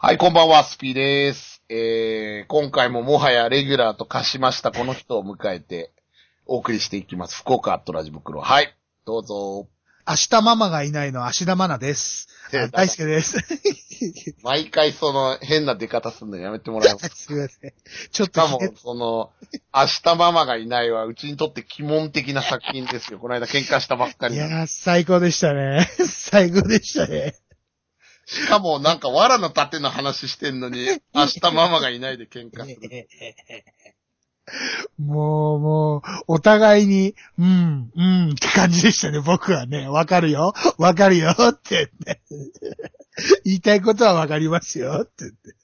はい、こんばんは、スピーです。えー、今回ももはやレギュラーと化しましたこの人を迎えてお送りしていきます。福岡アットラジ袋。はい、どうぞ。明日ママがいないの芦田愛菜です。あ大輔です。毎回その変な出方するのやめてもらえます すみません。ちょっしかもその、明日ママがいないは、うちにとって鬼門的な作品ですよ。この間喧嘩したばっかりいやー、最高でしたね。最高でしたね。しかもなんか藁の盾の話してんのに、明日ママがいないで喧嘩する。もう、もう、お互いに、うん、うんって感じでしたね、僕はね。わかるよ。わかるよって言って。言いたいことはわかりますよって言って。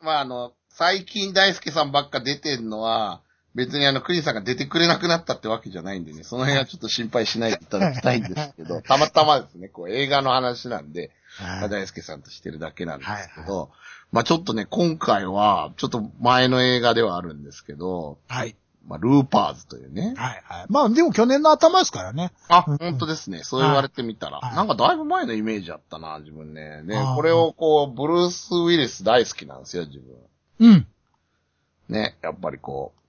まああの、最近大輔さんばっか出てんのは、別にあの、クリンさんが出てくれなくなったってわけじゃないんでね、その辺はちょっと心配しないでいただきたいんですけど、たまたまですね、こう映画の話なんで、まあ大輔さんとしてるだけなんですけど、まあちょっとね、今回は、ちょっと前の映画ではあるんですけど、はい。まあルーパーズというね。はい、はい。まあ、でも去年の頭ですからね。あ、うん本当ですね。そう言われてみたら。はいなんかだいぶ前のイメージあったな、自分ね。ねあー、これをこう、ブルース・ウィリス大好きなんですよ、自分。うん。ね、やっぱりこう、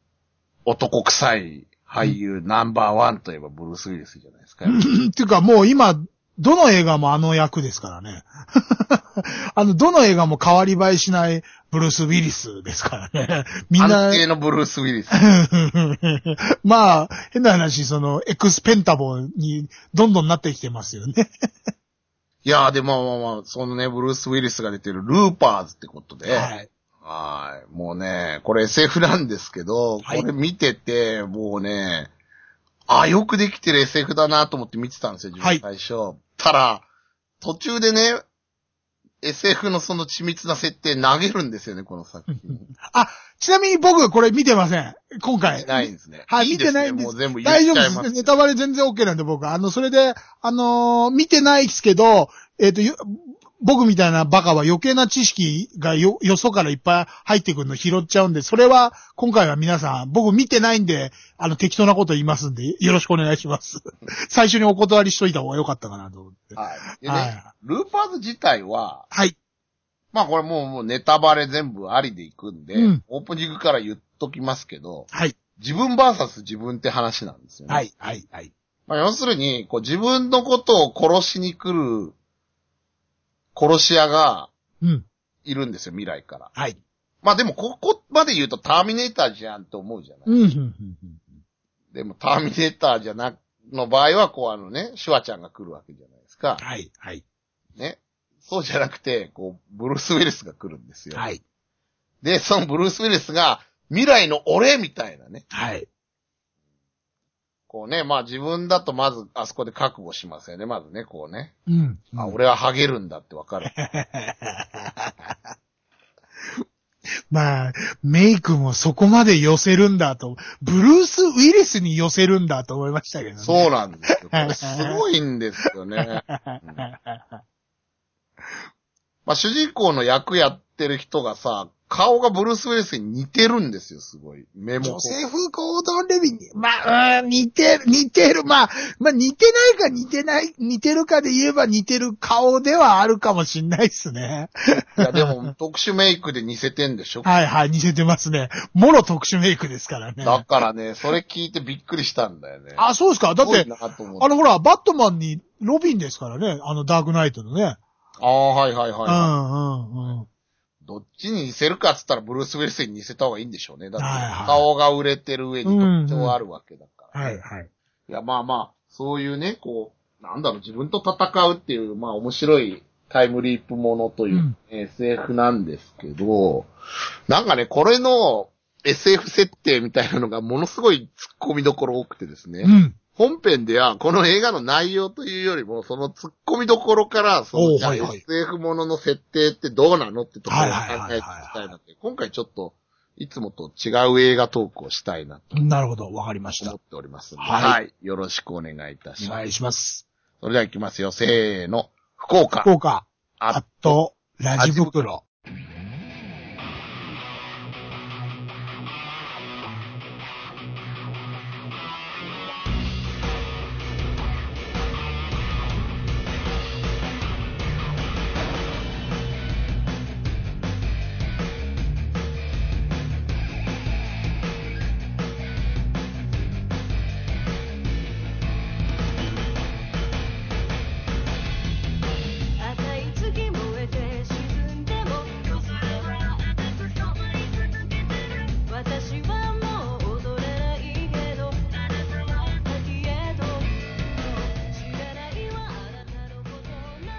男臭い俳優ナンバーワンといえばブルース・ウィリスじゃないですか。っていうかもう今、どの映画もあの役ですからね。あの、どの映画も変わり映えしないブルース・ウィリスですからね。みんな安、定のブルース・ウィリス。まあ、変な話、その、エクスペンタボーにどんどんなってきてますよね。いやーでもまあまあ、そのね、ブルース・ウィリスが出てるルーパーズってことで、はい。はい。もうね、これ SF なんですけど、はいこれ見てて、もうね、あ、よくできてる SF だなと思って見てたんですよ、自はい分最初。たら、途中でね、SF のその緻密な設定投げるんですよね、この作品。あ、ちなみに僕これ見てません。今回。ないんですね。はい、い見てないんです。もう全部言っ大丈夫です。ネタバレ全然 OK なんで僕。あの、それで、あのー見てないですけど、えっ、と、よ僕みたいなバカは余計な知識がよ、よそからいっぱい入ってくるの拾っちゃうんで、それは、今回は皆さん、僕見てないんで、あの、適当なこと言いますんで、よろしくお願いします。最初にお断りしといた方がよかったかなと思って。はい。でね、はいルーパーズ自体は、はい。まあこれもうもうネタバレ全部ありでいくんで、うんオープニングから言っときますけど、はい。自分バーサス自分って話なんですよね。はい。はい。はい。まあ、要するに、こう自分のことを殺しに来る殺し屋がうん。いるんですよ、未来から。はい。まあでもここまで言うとターミネーターじゃんって思うじゃない？うん。うん。うんでもターミネーターじゃな、の場合はこうあのね、シュワちゃんが来るわけじゃないですか。はい。はい。ね。そうじゃなくて、こう、ブルース・ウィリスが来るんですよ。はい。で、そのブルース・ウィリスが、未来の俺みたいなね。はい。こうね、まあ自分だとまずあそこで覚悟しますよね、まずね、こうね。うん。あ、俺はハゲるんだってわかる。まあ、メイクもそこまで寄せるんだと、ブルース・ウィリスに寄せるんだと思いましたけどね。そうなんですよ。これす ごいんですよね。まあ主人公の役やってる人がさ、顔がブルース・ウィリスに似てるんですよ、すごい。目もジョ。セフ・ゴードン・レビンに、まあ、うん似てる、似てる、まあ、まあ似てないか似てない、似てるかで言えば似てる顔ではあるかもしんないっすね。いや、でも特殊メイクで似せてんでしょ はいはい、似せてますね。もろ特殊メイクですからね。だからね、それ聞いてびっくりしたんだよね。あ、そうですか。だってあのほら、バットマンにロビンですからね。あのダークナイトのね。ああ、はいはいはい、うんうんうん。どっちに似せるかっつったらブルース・ウィリスに似せた方がいいんでしょうね。だって顔が売れてる上に特徴あるわけだから、はいはい。いや、まあまあ、そういうね、こう、なんだろう、自分と戦うっていう、まあ面白いタイムリープものという、うん SF なんですけど、なんかね、これの SF 設定みたいなのがものすごい突っ込みどころ多くてですね。うん。本編では、この映画の内容というよりも、その突っ込みどころから、その、はいはい SF ものの設定ってどうなのってところを考えていきたいなって、今回ちょっと、いつもと違う映画トークをしたいなとなるほど、わかりました思っ。ておりますので、はいはい。よろしくお願いいたします。お願いします。それでは行きますよ。せーの。福岡。福岡、ああと、ラジ袋。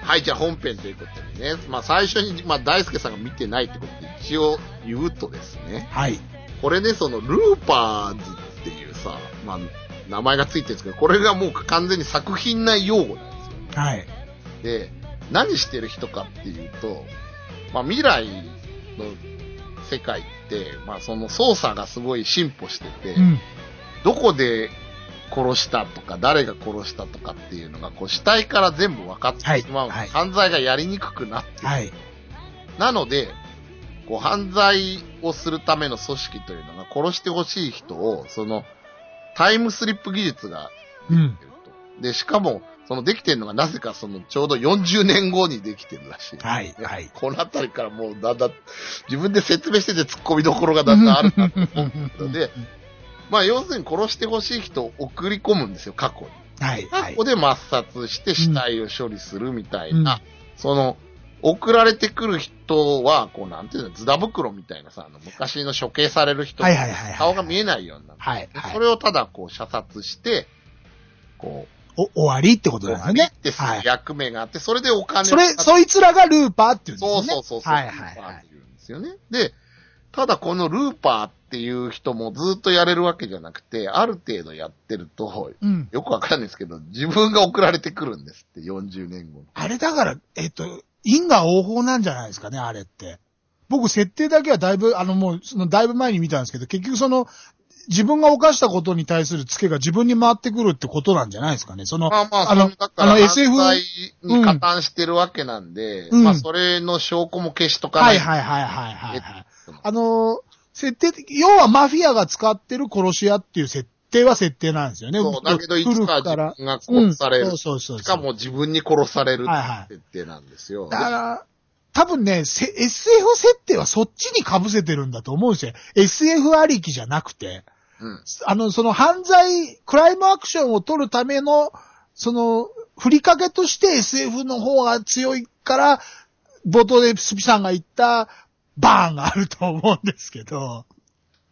はい、じゃあ本編ということでね。まあ最初に、まあ大輔さんが見てないってことで一応言うとですね。はい。これね、そのルーパーズっていうさ、まあ名前がついてるんですけど、これがもう完全に作品内用語なんですよ。はい。で、何してる人かっていうと、まあ未来の世界って、まあその操作がすごい進歩してて、うん。どこで殺したとか、誰が殺したとかっていうのが、こう死体から全部分かってしまう、はいはい犯罪がやりにくくなってる。はい。なので、こう犯罪をするための組織というのが殺してほしい人を、そのタイムスリップ技術がうん。出ると。で、しかも、そのできてるのがなぜかそのちょうど40年後にできてるらしい。はい。はい。このあたりからもうだんだん、自分で説明してて突っ込みどころがだんだんあるなと思うんですけど、で、まあ要するに殺してほしい人を送り込むんですよ、過去に。はい。はい過去。で抹殺して死体を処理するみたいな、うんその、送られてくる人は、こうなんていうの、ズダ袋みたいなさ、あの昔の処刑される人、はいはいはいはい顔が見えないようになる。はい。はいそ。れをただこう射殺して、こお、終わりってこう、とだよね。ってす。役目があって、それでお金をそれ、そいつらがルーパーっていうんですそうね。そうそうそう。はいはいルーパーはい。って言うんですよね。で、ただこのルーパーっていう人もずっとやれるわけじゃなくて、ある程度やってると、うん。よくわかんないですけど、自分が送られてくるんですって、40年後に。あれだから、えっと、因果応報なんじゃないですかね、あれって。僕、設定だけはだいぶ、あの、もう、その、だいぶ前に見たんですけど、結局その、自分が犯したことに対するツケが自分に回ってくるってことなんじゃないですかね。その、まあまあ、あのその、だから、あの SF に加担してるわけなんで、うんまあ、それの証拠も消しとかなはいいはいはいはいはい、はい。と。あの、設定的、要はマフィアが使ってる殺し屋っていう設定は設定なんですよね。そう、だけど、いつ古か自。分が殺される。うん、そうそうそう。しかも自分に殺されるはいはい設定なんですよ。だから、多分ね、せ SF 設定はそっちに被せてるんだと思うんですよ。SF ありきじゃなくて。うん。あの、その犯罪、クライムアクションを取るための、その、振りかけとして SF の方が強いから、冒頭でスピさんが言った、バーンがあると思うんですけど。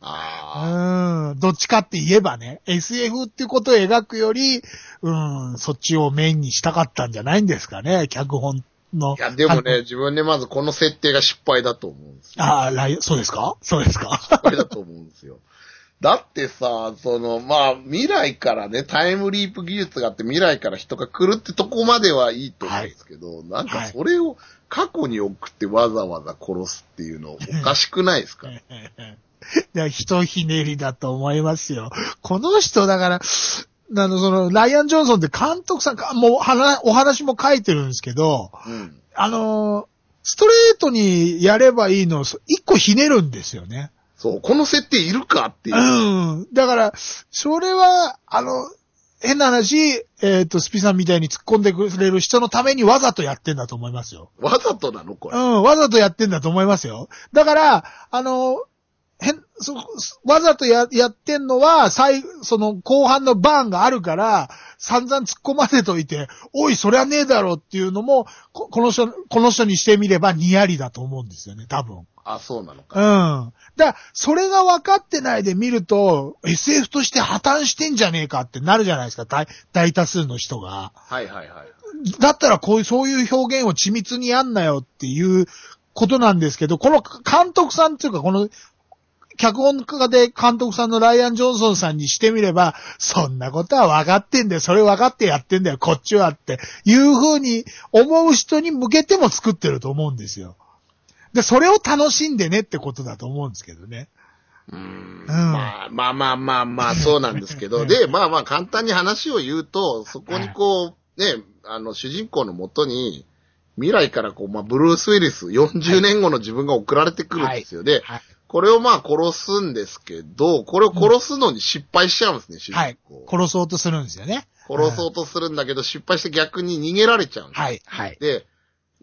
あうん、どっちかって言えばね、SF っていうことを描くより、うん、そっちをメインにしたかったんじゃないんですかね、脚本の。あ。いや、でもね、自分でまずこの設定が失敗だと思うんですよ。ああ、そうですか？そうですか？失敗だと思うんですよ。だってさ、その、まあ、未来からね、タイムリープ技術があって未来から人が来るってとこまではいいと思うんですけど、なんかそれを過去に送ってわざわざ殺すっていうのおかしくないですか？いや、人ひねりだと思いますよ。この人、だから、あの、その、ライアン・ジョンソンって監督さんか、もう、話、お話も書いてるんですけど、うん。あのーストレートにやればいいのを、そ一個ひねるんですよね。そう、この設定いるかっていう。うん。だから、それは、あの、変な話、えっ、と、スピさんみたいに突っ込んでくれる人のためにわざとやってんだと思いますよ。わざとなの？これ。うん、わざとやってんだと思いますよ。だから、あの、変、そ、わざとや、やってんのは、最、その、後半のバーンがあるから、散々突っ込ませといて、おい、そりゃねえだろっていうのも、ここの人、この人にしてみればニヤリだと思うんですよね、多分。あ、そうなのうか。ん。だそれが分かってないで見ると、SF として破綻してんじゃねえかってなるじゃないですか、大大多数の人が。はいはいはい。だったらこういう、そういう表現を緻密にやんなよっていうことなんですけど、この監督さんっていうか、この、脚本家で監督さんのライアン・ジョンソンさんにしてみれば、そんなことは分かってんだよ、それ分かってやってんだよ、こっちはっていう風に思う人に向けても作ってると思うんですよ。で、それを楽しんでねってことだと思うんですけどね。うーんんまあまあまあまあまあ、そうなんですけど、で、まあまあ簡単に話を言うと、そこにこう、ね、あの、主人公のもとに、未来からこう、まあ、ブルース・ウィリス、40年後の自分が送られてくるんですよ。で、はい。これをまあ殺すんですけど、これを殺すのに失敗しちゃうんですね、主はい人公。。殺そうとするんですよね。殺そうとするんだけど、失敗して逆に逃げられちゃうんです。はい、はい。で、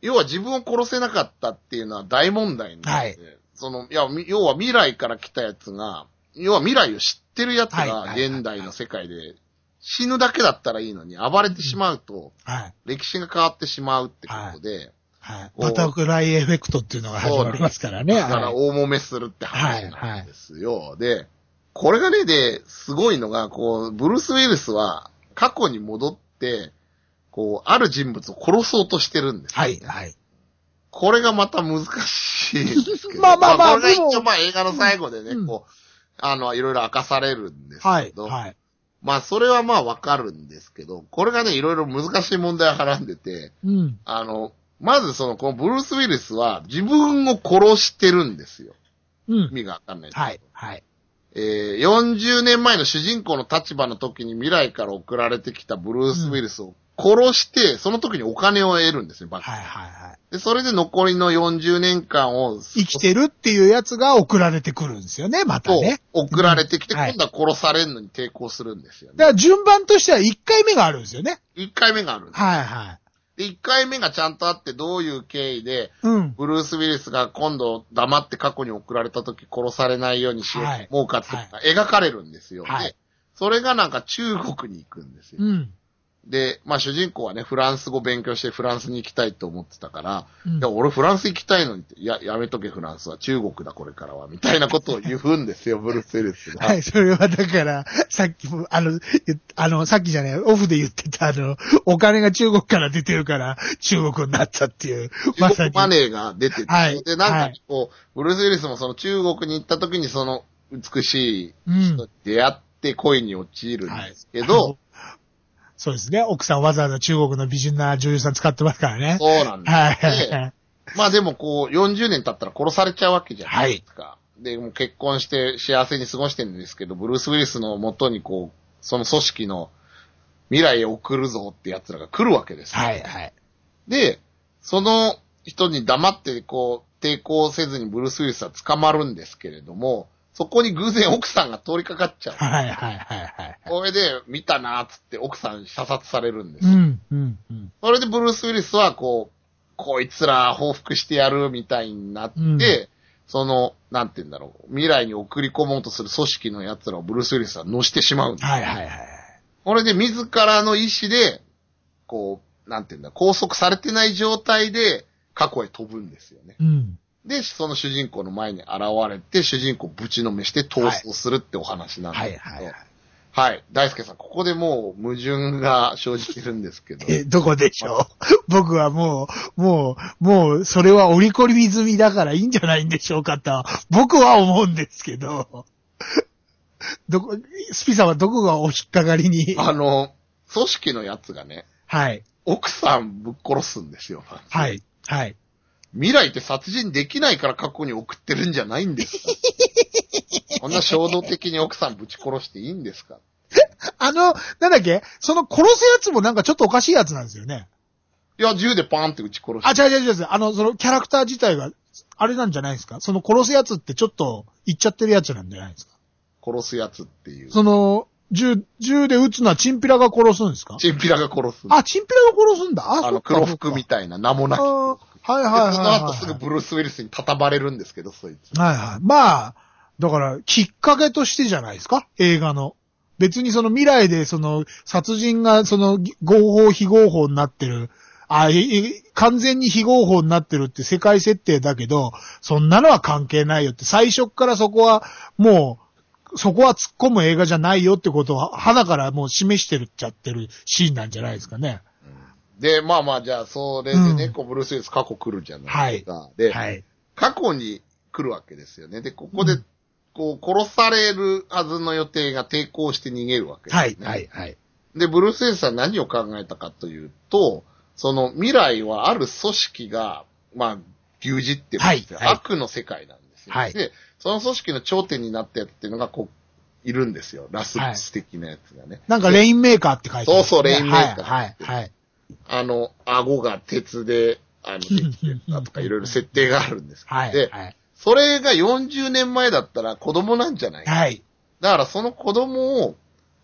要は自分を殺せなかったっていうのは大問題なんで、はいその、いや、み要は未来から来たやつが、要は未来を知ってるやつがはいはいはい現代の世界で死ぬだけだったらいいのに暴れてしまうとはい。歴史が変わってしまうってことで、はい。バタフライエフェクトっていうのが始まりますからね。だからはい大揉めするって話なんですよ。で、これがね、で、すごいのが、こう、ブルース・ウィルスは過去に戻って、こう、ある人物を殺そうとしてるんですよ。はい、はい。これがまた難しいんですけど。まあまあまあこれが一応まあ映画の最後でね、うんこう、あの、いろいろ明かされるんですはい、けど、はい。まあそれはまあわかるんですけど、これがね、いろいろ難しい問題をはらんでて、うん。あの、まずその、このブルース・ウィリスは自分を殺してるんですよ。うん意。味がわかんないはい、はい。えー40年前の主人公の立場の時に未来から送られてきたブルース・ウィリスを殺して、その時にお金を得るんですよ、バックはい、はい、はい。で、それで残りの40年間を、生きてるっていうやつが送られてくるんですよね、またとね。送られてきて、うんはい今度は殺されるのに抵抗するんですよね。だから順番としては1回目があるんですよね。1回目があるんです。はい、はい。で、1回目がちゃんとあって、どういう経緯で、うん。ブルース・ウィリスが今度黙って過去に送られた時殺されないようにしようはいと思うかって描かれるんですよ。はいで、それがなんか中国に行くんですよ。うん。で、まあ主人公はね、フランス語勉強してフランスに行きたいと思ってたから、うん。いや、俺フランス行きたいのにや、やめとけフランスは。中国だこれからは、みたいなことを言うんですよ、ブルース・ウィリスが。はい、それはだから、さっきも、あの、あの、さっきじゃない、オフで言ってた、あの、お金が中国から出てるから、中国になったっていう、まさに。マネーが出てて、はい。で、なんはい。かこう、ブルース・ウィリスもその中国に行った時にその美しいうん人に出会って恋に陥るんですけど、そうですね。奥さんわざわざ中国の美人な女優さん使ってますからね。そうなんです。はいはい。まあでもこう、40年経ったら殺されちゃうわけじゃないですか。で、もう結婚して幸せに過ごしてるんですけど、ブルース・ウィリスの元にこう、その組織の未来へ送るぞって奴らが来るわけですよ。はいはい。で、その人に黙ってこう、抵抗せずにブルース・ウィリスは捕まるんですけれども、そこに偶然奥さんが通りかかっちゃう。はいはいはいはい。これで、見たなーっつって奥さん射殺されるんですよ。うん、うん、うん。それでブルース・ウィリスはこう、こいつら報復してやるみたいになって、うんその、なんて言うんだろう、未来に送り込もうとする組織の奴らをブルース・ウィリスは乗してしまうんです。はいはいはい。これで自らの意志で、こう、なんて言うんだ、拘束されてない状態で過去へ飛ぶんですよね。うん。で、その主人公の前に現れて、主人公をぶちのめして逃走するってお話なんですはいけど。はいはい。はい。大輔さん、ここでもう矛盾が生じてるんですけど。え、どこでしょう？僕はもう、もう、もう、それは折り込み済みだからいいんじゃないんでしょうかと、僕は思うんですけど。どこ、スピさんはどこがお引っかかりに？あの、組織のやつがね、はい。奥さんぶっ殺すんですよ。は。い。はい。未来って殺人できないから過去に送ってるんじゃないんですか？こんな衝動的に奥さんぶち殺していいんですか？あの、なんだっけ？その殺すやつもなんかちょっとおかしいやつなんですよね。いや、銃でパーンって撃ち殺して。あ、違う違う違う。あの、そのキャラクター自体が、あれなんじゃないですか？その殺すやつってちょっと言っちゃってるやつなんじゃないですか？殺すやつっていう。その、銃、銃で撃つのはチンピラが殺すんですか？チンピラが殺す。あ、チンピラが殺すんだ。あ、あの、黒服みたいな名もなき。あーはいはいはい、でそのはい。後すぐブルース・ウィリスに叩ばれるんですけど、そいつ。はいはい。まあ、だから、きっかけとしてじゃないですか映画の。別にその未来でその殺人がその合法非合法になってる。あ、ええ完全に非合法になってるって世界設定だけど、そんなのは関係ないよって、最初っからそこはもう、そこは突っ込む映画じゃないよってことを、花からもう示してるっちゃってるシーンなんじゃないですかね。で、まあまあ、じゃあ、それでね、うんこう、ブルース・ウィリス過去来るじゃないですか。で、はい。過去に来るわけですよね。で、ここで、うんこう、殺されるはずの予定が抵抗して逃げるわけですね。はい、はい、はい。で、ブルース・ウィリスは何を考えたかというと、その未来はある組織が、まあ、牛耳ってるんですよ。はいはい悪の世界なんですよ。はいで、その組織の頂点になったやつっていうのが、こう、いるんですよ。ラスボス的なやつがね。なんかレインメーカーって書いてある、そうそうレインメーカーはい、はい、はい。あの、顎が鉄で、あの、できてたとか、いろいろ設定があるんですけど。はい、で、はい。それが40年前だったら子供なんじゃないか。はい。だからその子供を、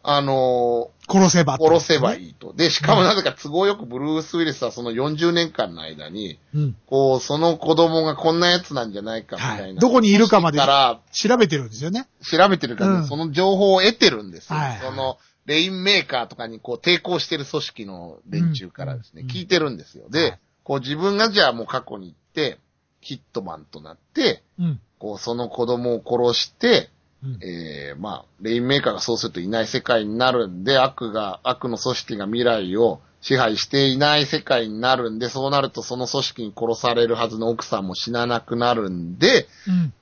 あの殺せば、殺せばい。いいと。で、しかもなぜか都合よくブルース・ウィリスはその40年間の間に、うん。こう、その子供がこんなやつなんじゃないかみたいな。はいどこにいるかまでから調べてるんですよね。調べてるから、うんその情報を得てるんですよ。はいはいその、レインメーカーとかにこう抵抗してる組織の連中からですね、うん聞いてるんですよ。で、はいこう自分がじゃあもう過去に行って、ヒットマンとなって、うん。こうその子供を殺して、うんえー、まあ、レインメーカーがそうするといない世界になるんで、悪が、悪の組織が未来を支配していない世界になるんで、そうなるとその組織に殺されるはずの奥さんも死ななくなるんで、うん。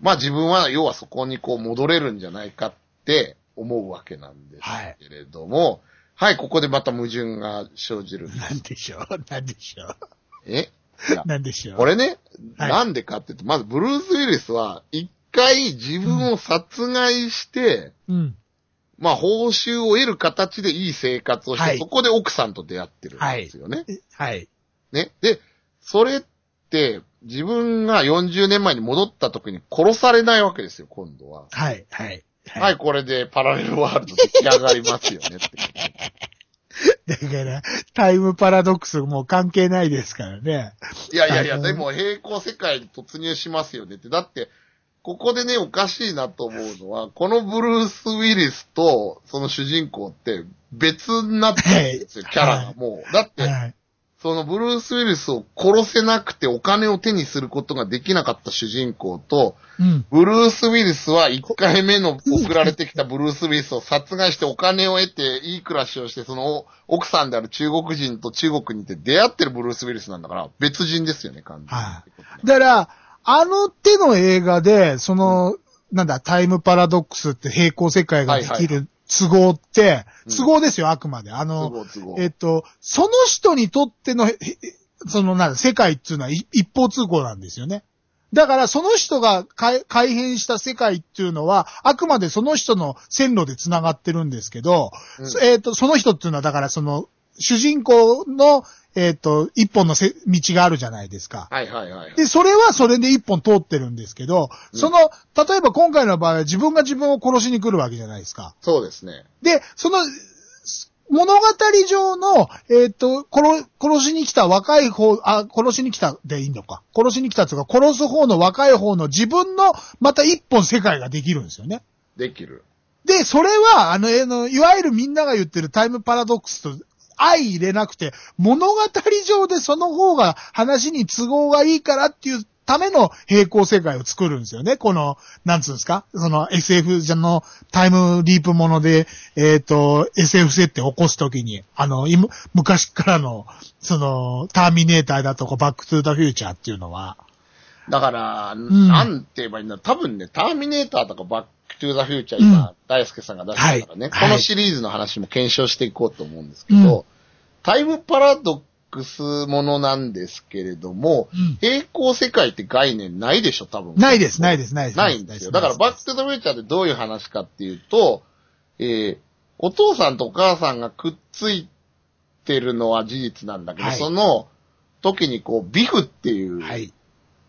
まあ自分は要はそこにこう戻れるんじゃないかって思うわけなんですけれども、はい、ここでまた矛盾が生じるんです。なんでしょう？なんでしょう？え？なんでしょう？これね、はいなんでかっていうと、まずブルース・ウィリスは一回自分を殺害して、うん。まあ報酬を得る形でいい生活をして、はいそこで奥さんと出会ってるんですよね。はい。ね。で、それって自分が40年前に戻った時に殺されないわけですよ、今度は。はい。はい。はい、これでパラレルワールド出来上がりますよねって。だから、タイムパラドックスもう関係ないですからね。いやいやいや、でも平行世界に突入しますよねって。だって、ここでね、おかしいなと思うのは、このブルース・ウィリスと、その主人公って別になってるんですよ、はいキャラがもう。だって、はい。そのブルース・ウィリスを殺せなくてお金を手にすることができなかった主人公と、うん。ブルース・ウィリスは1回目の送られてきたブルース・ウィリスを 殺害してお金を得ていい暮らしをして、その奥さんである中国人と中国にいて出会ってるブルース・ウィリスなんだから別人ですよね、完全に。はいだから、あの手の映画で、その、なんだ、タイムパラドックスって平行世界ができる都合って、うん都合ですよ、あくまで。あ都の、合都合。えっと、その人にとっての、へその、なんだ、世界っていうのはい一方通行なんですよね。だから、その人が改改変した世界っていうのは、あくまでその人の線路で繋がってるんですけど、うんえっ、と、その人っていうのは、だからその、主人公の、えっ、と、一本のせ道があるじゃないですか。はいはいはいはい。で、それはそれで一本通ってるんですけど、うんその、例えば今回の場合は自分が自分を殺しに来るわけじゃないですか。そうですね。で、その、物語上の、えっ、と、殺、殺しに来た若い方、あ、殺しに来たでいいのか。殺しに来たというか、殺す方の若い方の自分の、また一本世界ができるんですよね。できる。で、それは、あの、えの、いわゆるみんなが言ってるタイムパラドックスと相入れなくて、物語上でその方が話に都合がいいからっていうための平行世界を作るんですよね。この、なんつうんですか？その SF じゃのタイムリープもので、えっ、と、SF 設定を起こすときに、あの、今昔からの、その、ターミネーターだとか、バックトゥーザフューチャーっていうのは、だから、ん。なんて言えばいいんだろう。多分ね、ターミネーターとかバックトゥーザフューチャー今、大輔さんが出したからね、はい。このシリーズの話も検証していこうと思うんですけど、うんタイムパラドックスものなんですけれども、うん平行世界って概念ないでしょ、多分。ないです、ないです、ないです。ないんですよ。だから、バックトゥザフューチャーってどういう話かっていうと、えー、お父さんとお母さんがくっついてるのは事実なんだけど、はいその時にこう、ビフっていう、はい。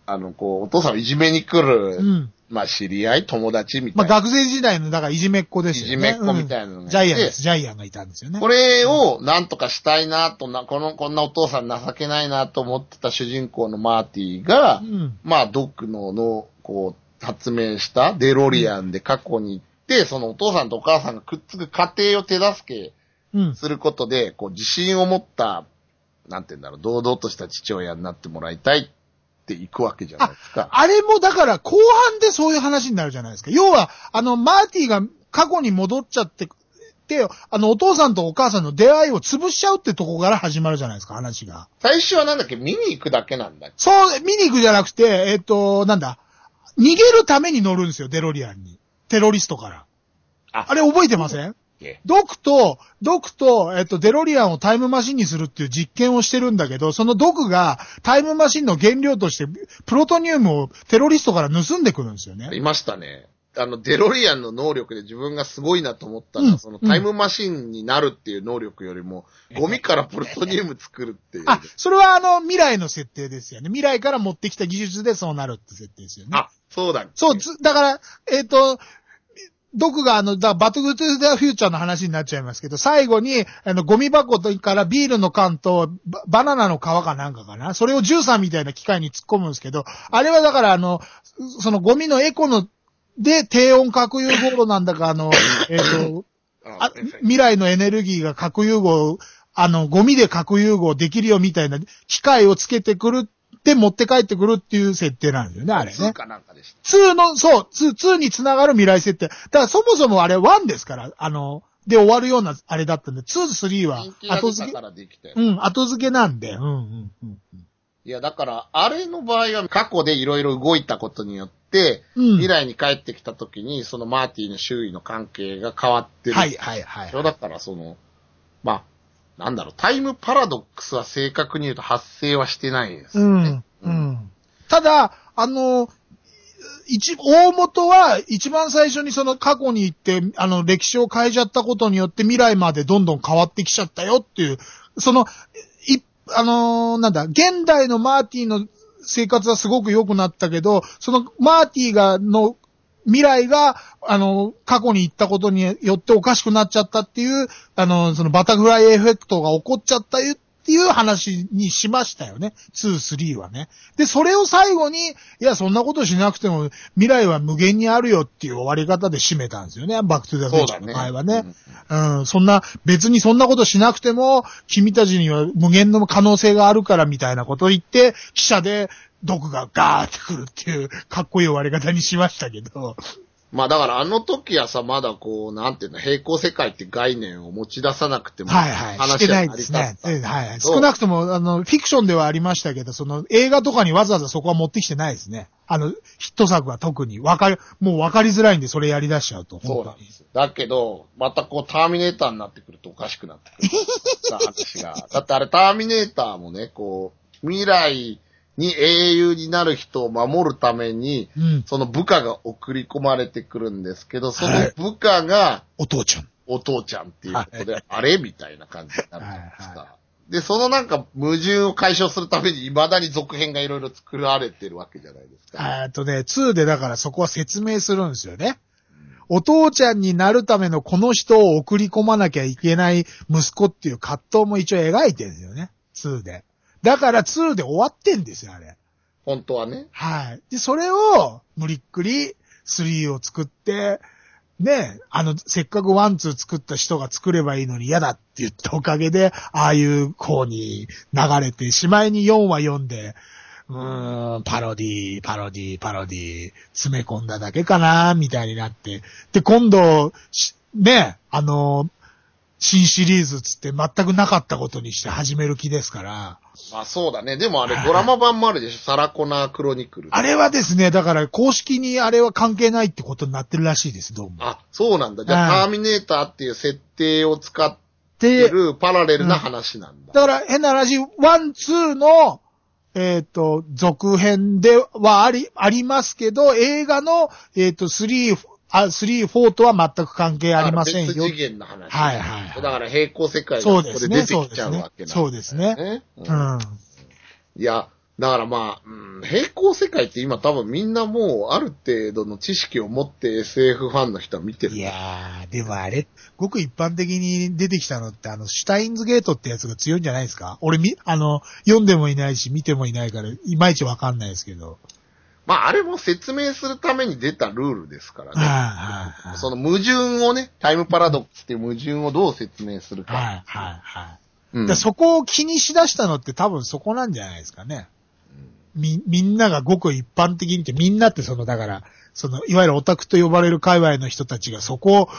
あの、こう、お父さんをいじめに来る、うん。まあ、知り合い、友達みたまあ、いな。学生時代の、だから、いじめっ子ですよね。いじめっ子みたいなのがジャイアンです。ジャイアンがいたんですよね。これをなんとかしたいなとな、この、こんなお父さん情けないなと思ってた主人公のマーティが、うん。まあ、ドックの、の、こう、発明したデロリアンで過去に行って、そのお父さんとお母さんがくっつく過程を手助けうん。することで、こう、自信を持った、なんて言うんだろう、堂々とした父親になってもらいたいっていくわけじゃないですか。あれもだから後半でそういう話になるじゃないですか。要は、あの、マーティが過去に戻っちゃって、で、あの、お父さんとお母さんの出会いを潰しちゃうってとこから始まるじゃないですか、話が。最初はなんだっけ、見に行くだけなんだそう、見に行くじゃなくて、えっ、と、なんだ、逃げるために乗るんですよ、デロリアンに。テロリストから。ああれ覚えてません？ドクと、ドクと、えっと、デロリアンをタイムマシンにするっていう実験をしてるんだけど、そのドクがタイムマシンの原料として、プロトニウムをテロリストから盗んでくるんですよね。いましたね。あの、デロリアンの能力で自分がすごいなと思ったのは、うんそのタイムマシンになるっていう能力よりも、ゴミからプルトニウム作るっていう。あ、それはあの、未来の設定ですよね。未来から持ってきた技術でそうなるって設定ですよね。あ、そうだそう、ずだから、えっ、と、ドクがあの、だバトルトゥザフューチャーの話になっちゃいますけど、最後に、あの、ゴミ箱からビールの缶とババナナの皮かなんかかな？それを13みたいな機械に突っ込むんですけど、あれはだからあの、そのゴミのエコの、で、低温核融合炉なんだか、あの、えっ、と、あ未来のエネルギーが核融合、あの、ゴミで核融合できるよみたいな機械をつけてくるって持って帰ってくるっていう設定なんですよね、あれね。通かなんかでした。2の、そう、2、2につながる未来設定。だからそもそもあれ1ですから、あの、で終わるようなあれだったんで、2、3は後付け？うん、後付けなんで、うん、うん、うん。いや、だから、あれの場合は過去でいろいろ動いたことによって、うん。未来に帰ってきた時に、そのマーティの周囲の関係が変わってる。はい、はい、はい。そうだから、その、まあ、なんだろう、タイムパラドックスは正確に言うと発生はしてないですよね。うん、うん。ただ、あの、一、大元は一番最初にその過去に行って、あの、歴史を変えちゃったことによって未来までどんどん変わってきちゃったよっていう、その、い、あのーなんだ、現代のマーティの生活はすごく良くなったけど、そのマーティが、の、未来が、あの、過去に行ったことによっておかしくなっちゃったっていう、あの、そのバタフライエフェクトが起こっちゃったっていう話にしましたよね。2、3はね。で、それを最後に、いや、そんなことしなくても未来は無限にあるよっていう終わり方で締めたんですよね。バックトゥザフューチャーの場合はね。うん、そんな、別にそんなことしなくても、君たちには無限の可能性があるからみたいなことを言って、記者で毒がガーってくるっていう、かっこいい終わり方にしましたけど。まあだからあの時はさ、まだこう、なんていうの、平行世界って概念を持ち出さなくても、はいはい。してないですね。えはいはい。少なくとも、あの、フィクションではありましたけど、その、映画とかにわざわざそこは持ってきてないですね。あの、ヒット作は特に、わかり、もうわかりづらいんで、それやり出しちゃうと。そうなんですよ。だけど、またこう、ターミネーターになってくるとおかしくなってくる。さ話が。だってあれ、ターミネーターもね、こう、未来に英雄になる人を守るために、うん。その部下が送り込まれてくるんですけど、そのはい部下がお父ちゃん。お父ちゃんっていうことで、はあれみたいな感じになるじゃないですはいはか。で、そのなんか矛盾を解消するために未だに続編がいろいろ作られてるわけじゃないですか。えっとね、2でだからそこは説明するんですよね。お父ちゃんになるためのこの人を送り込まなきゃいけない息子っていう葛藤も一応描いてるんですよね。2で。だから2で終わってんですよ、あれ。本当はね。はい。で、それを無理っくり3を作って、ね、あの、せっかくワンツー作った人が作ればいいのに嫌だって言ったおかげで、ああいう方に流れて、しまいに4話読んで、うーん、パロディ、パロディ、パロディ、詰め込んだだけかな、みたいになって。で、今度、しね、あの、新シリーズつって全くなかったことにして始める気ですから、あ、そうだね。でもあれドラマ版もあるでしょ？サラコナークロニクル。あれはですね、だから公式にあれは関係ないってことになってるらしいです、どうも。あ、そうなんだ。じゃあ、はいターミネーターっていう設定を使っでて、るパラレルな話なんだ。だから変な話、 one、two の、えっ、と、続編ではあり、ありますけど、映画の、えっ、と、 three、あ、スリー、フォーとは全く関係ありませんよ別。次元の話。はいはいはいだから平行世界がここでそうですね出てきちゃうわけなんそうですねね。ううんん。いや、だからまあ、うん、平行世界って今多分みんなもうある程度の知識を持って SF ファンの人は見てる。いやー、でもあれ、ごく一般的に出てきたのって、あの、シュタインズゲートってやつが強いんじゃないですか？俺み、あの、読んでもいないし、見てもいないから、いまいちわかんないですけど。まああれも説明するために出たルールですからはいね。はいはい。その矛盾をね、タイムパラドックスっていう矛盾をどう説明するか。はいはいはい。うんそこを気にしだしたのって多分そこなんじゃないですかね。み、みんながごく一般的にって、みんなってその、だから、その、いわゆるオタクと呼ばれる界隈の人たちがそこを、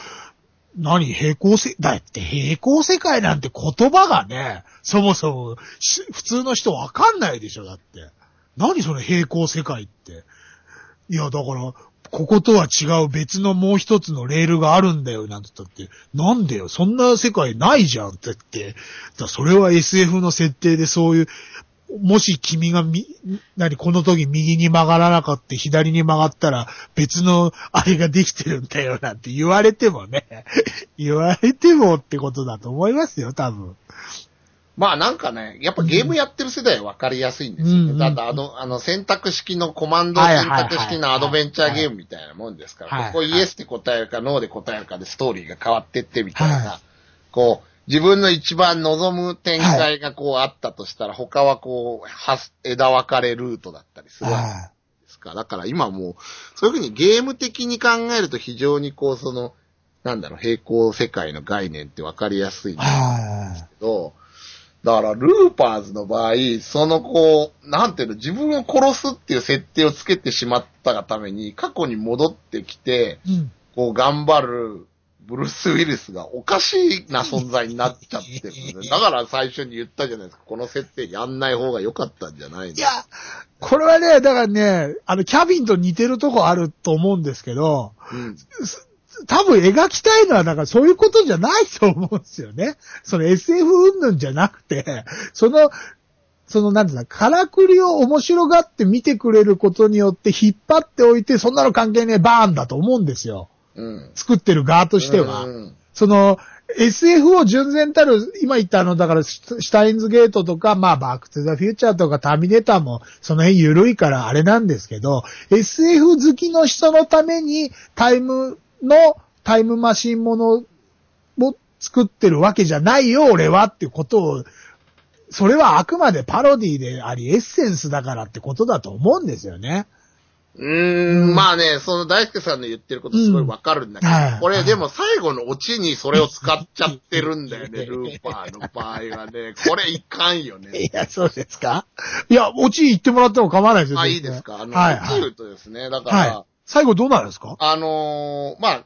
何平行世、だって平行世界なんて言葉がね、そもそもし普通の人わかんないでしょ、だって。何その平行世界って。いや、だから、こことは違う別のもう一つのレールがあるんだよ、なんて言ったって、なんでよ、そんな世界ないじゃんって言って、だそれは SF の設定でそういう、もし君がみ、何、この時右に曲がらなかった左に曲がったら別のあれができてるんだよなんて言われてもね、言われてもってことだと思いますよ、多分。まあなんかね、やっぱゲームやってる世代は分かりやすいんですよね。うんうんだってあの、あの選択式のコマンド選択式のアドベンチャーゲームみたいなもんですから、はいここイエスって答えるかノーで答えるかでストーリーが変わってってみたいな、はこう、自分の一番望む展開がこうあったとしたら、他はこう、はす枝分かれルートだったりするわけはですか。だから今もう、そういうふうにゲーム的に考えると非常にこう、その、なんだろう、平行世界の概念って分かりやすいんい。ですはけど、だから、ルーパーズの場合、そのこう、なんていうの、自分を殺すっていう設定をつけてしまったがために、過去に戻ってきて、い。うん。こう、頑張るブルース・ウィルスがおかしいな存在になっちゃってるだから最初に言ったじゃないですか。この設定やんない方が良かったんじゃないのいや、これはね、だからね、あの、キャビンと似てるとこあると思うんですけど、うん。多分描きたいのは、だからそういうことじゃないと思うんですよね。その SF 云々じゃなくて、その、その、なんていうの、からくりを面白がって見てくれることによって引っ張っておいて、そんなの関係ねえ、バーンだと思うんですよ。うん。作ってる側としては。うんその、SF を純然たる、今言ったあの、だから、シュシュタインズゲートとか、まあ、バックトゥザフューチャーとかターミネーターも、その辺緩いからあれなんですけど、SF 好きの人のために、タイムの、タイムマシンものを作ってるわけじゃないよ、俺はっていうことを、それはあくまでパロディであり、エッセンスだからってことだと思うんですよね。うーん、まあね、その大輔さんの言ってることすごいわかるんだけど、うんはいこれでも最後のオチにそれを使っちゃってるんだよね、ルーパーの場合はね。これいかんよね。いや、そうですか？いや、オチ言ってもらっても構わないですよ。あ、いいですか？あの、はい、はい。うとですね、だから、はい。最後どうなるんですか？あのーまあ、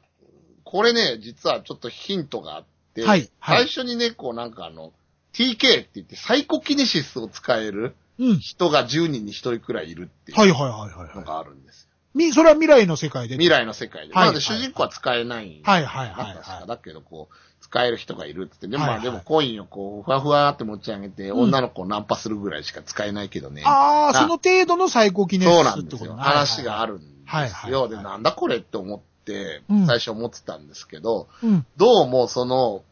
これね、実はちょっとヒントがあって、はいはい最初にね、こうなんかあの、TK って言ってサイコキネシスを使えるうん。人が10人に1人くらいいるっていはいうはいはいはいのはがあるんです。み、それは未来の世界で。未来の世界で。はいなので主人公は使えない。はいはいはいはだけど、こう、使える人がいるって言って、でもまあはいはいでもコインをこう、ふわふわって持ち上げて、うん女の子をナンパするぐらいしか使えないけどね。い。ああ、その程度の最高記念そう日なんですよ。ってことね話があ。るんで。はいはいはいで、なんだこれって思ってうん、最初思ってたんですけど、うん。どうもその、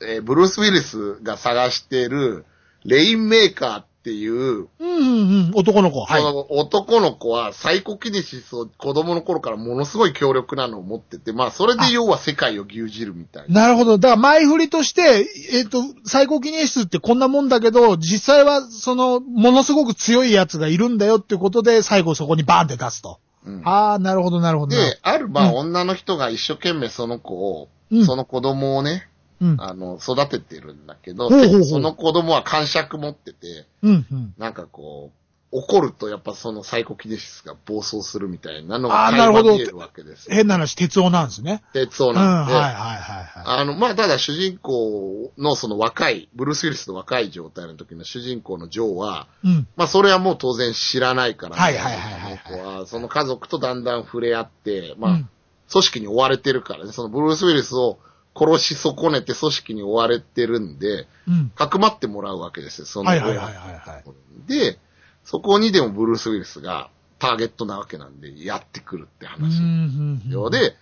えーブルース・ウィリスが探している、レインメーカーっていう、うんうんうん。男の子。はい。男の子はサイコキネシスを子供の頃からものすごい強力なのを持ってて、まあそれで要は世界を牛耳るみたいな。なるほど。だから前振りとして、えっ、と、最高記念室ってこんなもんだけど、実際はその、ものすごく強いやつがいるんだよってことで、最後そこにバーンって出すと。うんああ、なるほどなるほど。で、あるまあうん女の人が一生懸命その子を、うんその子供をね、うん。あの、育ててるんだけど、その子供は感触持ってて、うんうん。なんかこう、怒るとやっぱそのサイコキネシスが暴走するみたいなのが見えるわけですよ。変な話、鉄夫なんですね。鉄夫うん、なんで、はいはいはいはい。あの、まあ、ただ主人公のその若い、ブルース・ウィリスの若い状態の時の主人公のジョーは、うん。まあ、それはもう当然知らないから、はいはいはいはいはその家族とだんだん触れ合って、まあ、うん組織に追われてるからね、そのブルース・ウィリスを殺し損ねて組織に追われてるんで、うん。かくまってもらうわけですよ、そのはいはいはいはいはい。で、そこにでもブルース・ウィリスがターゲットなわけなんで、やってくるってうん話。で、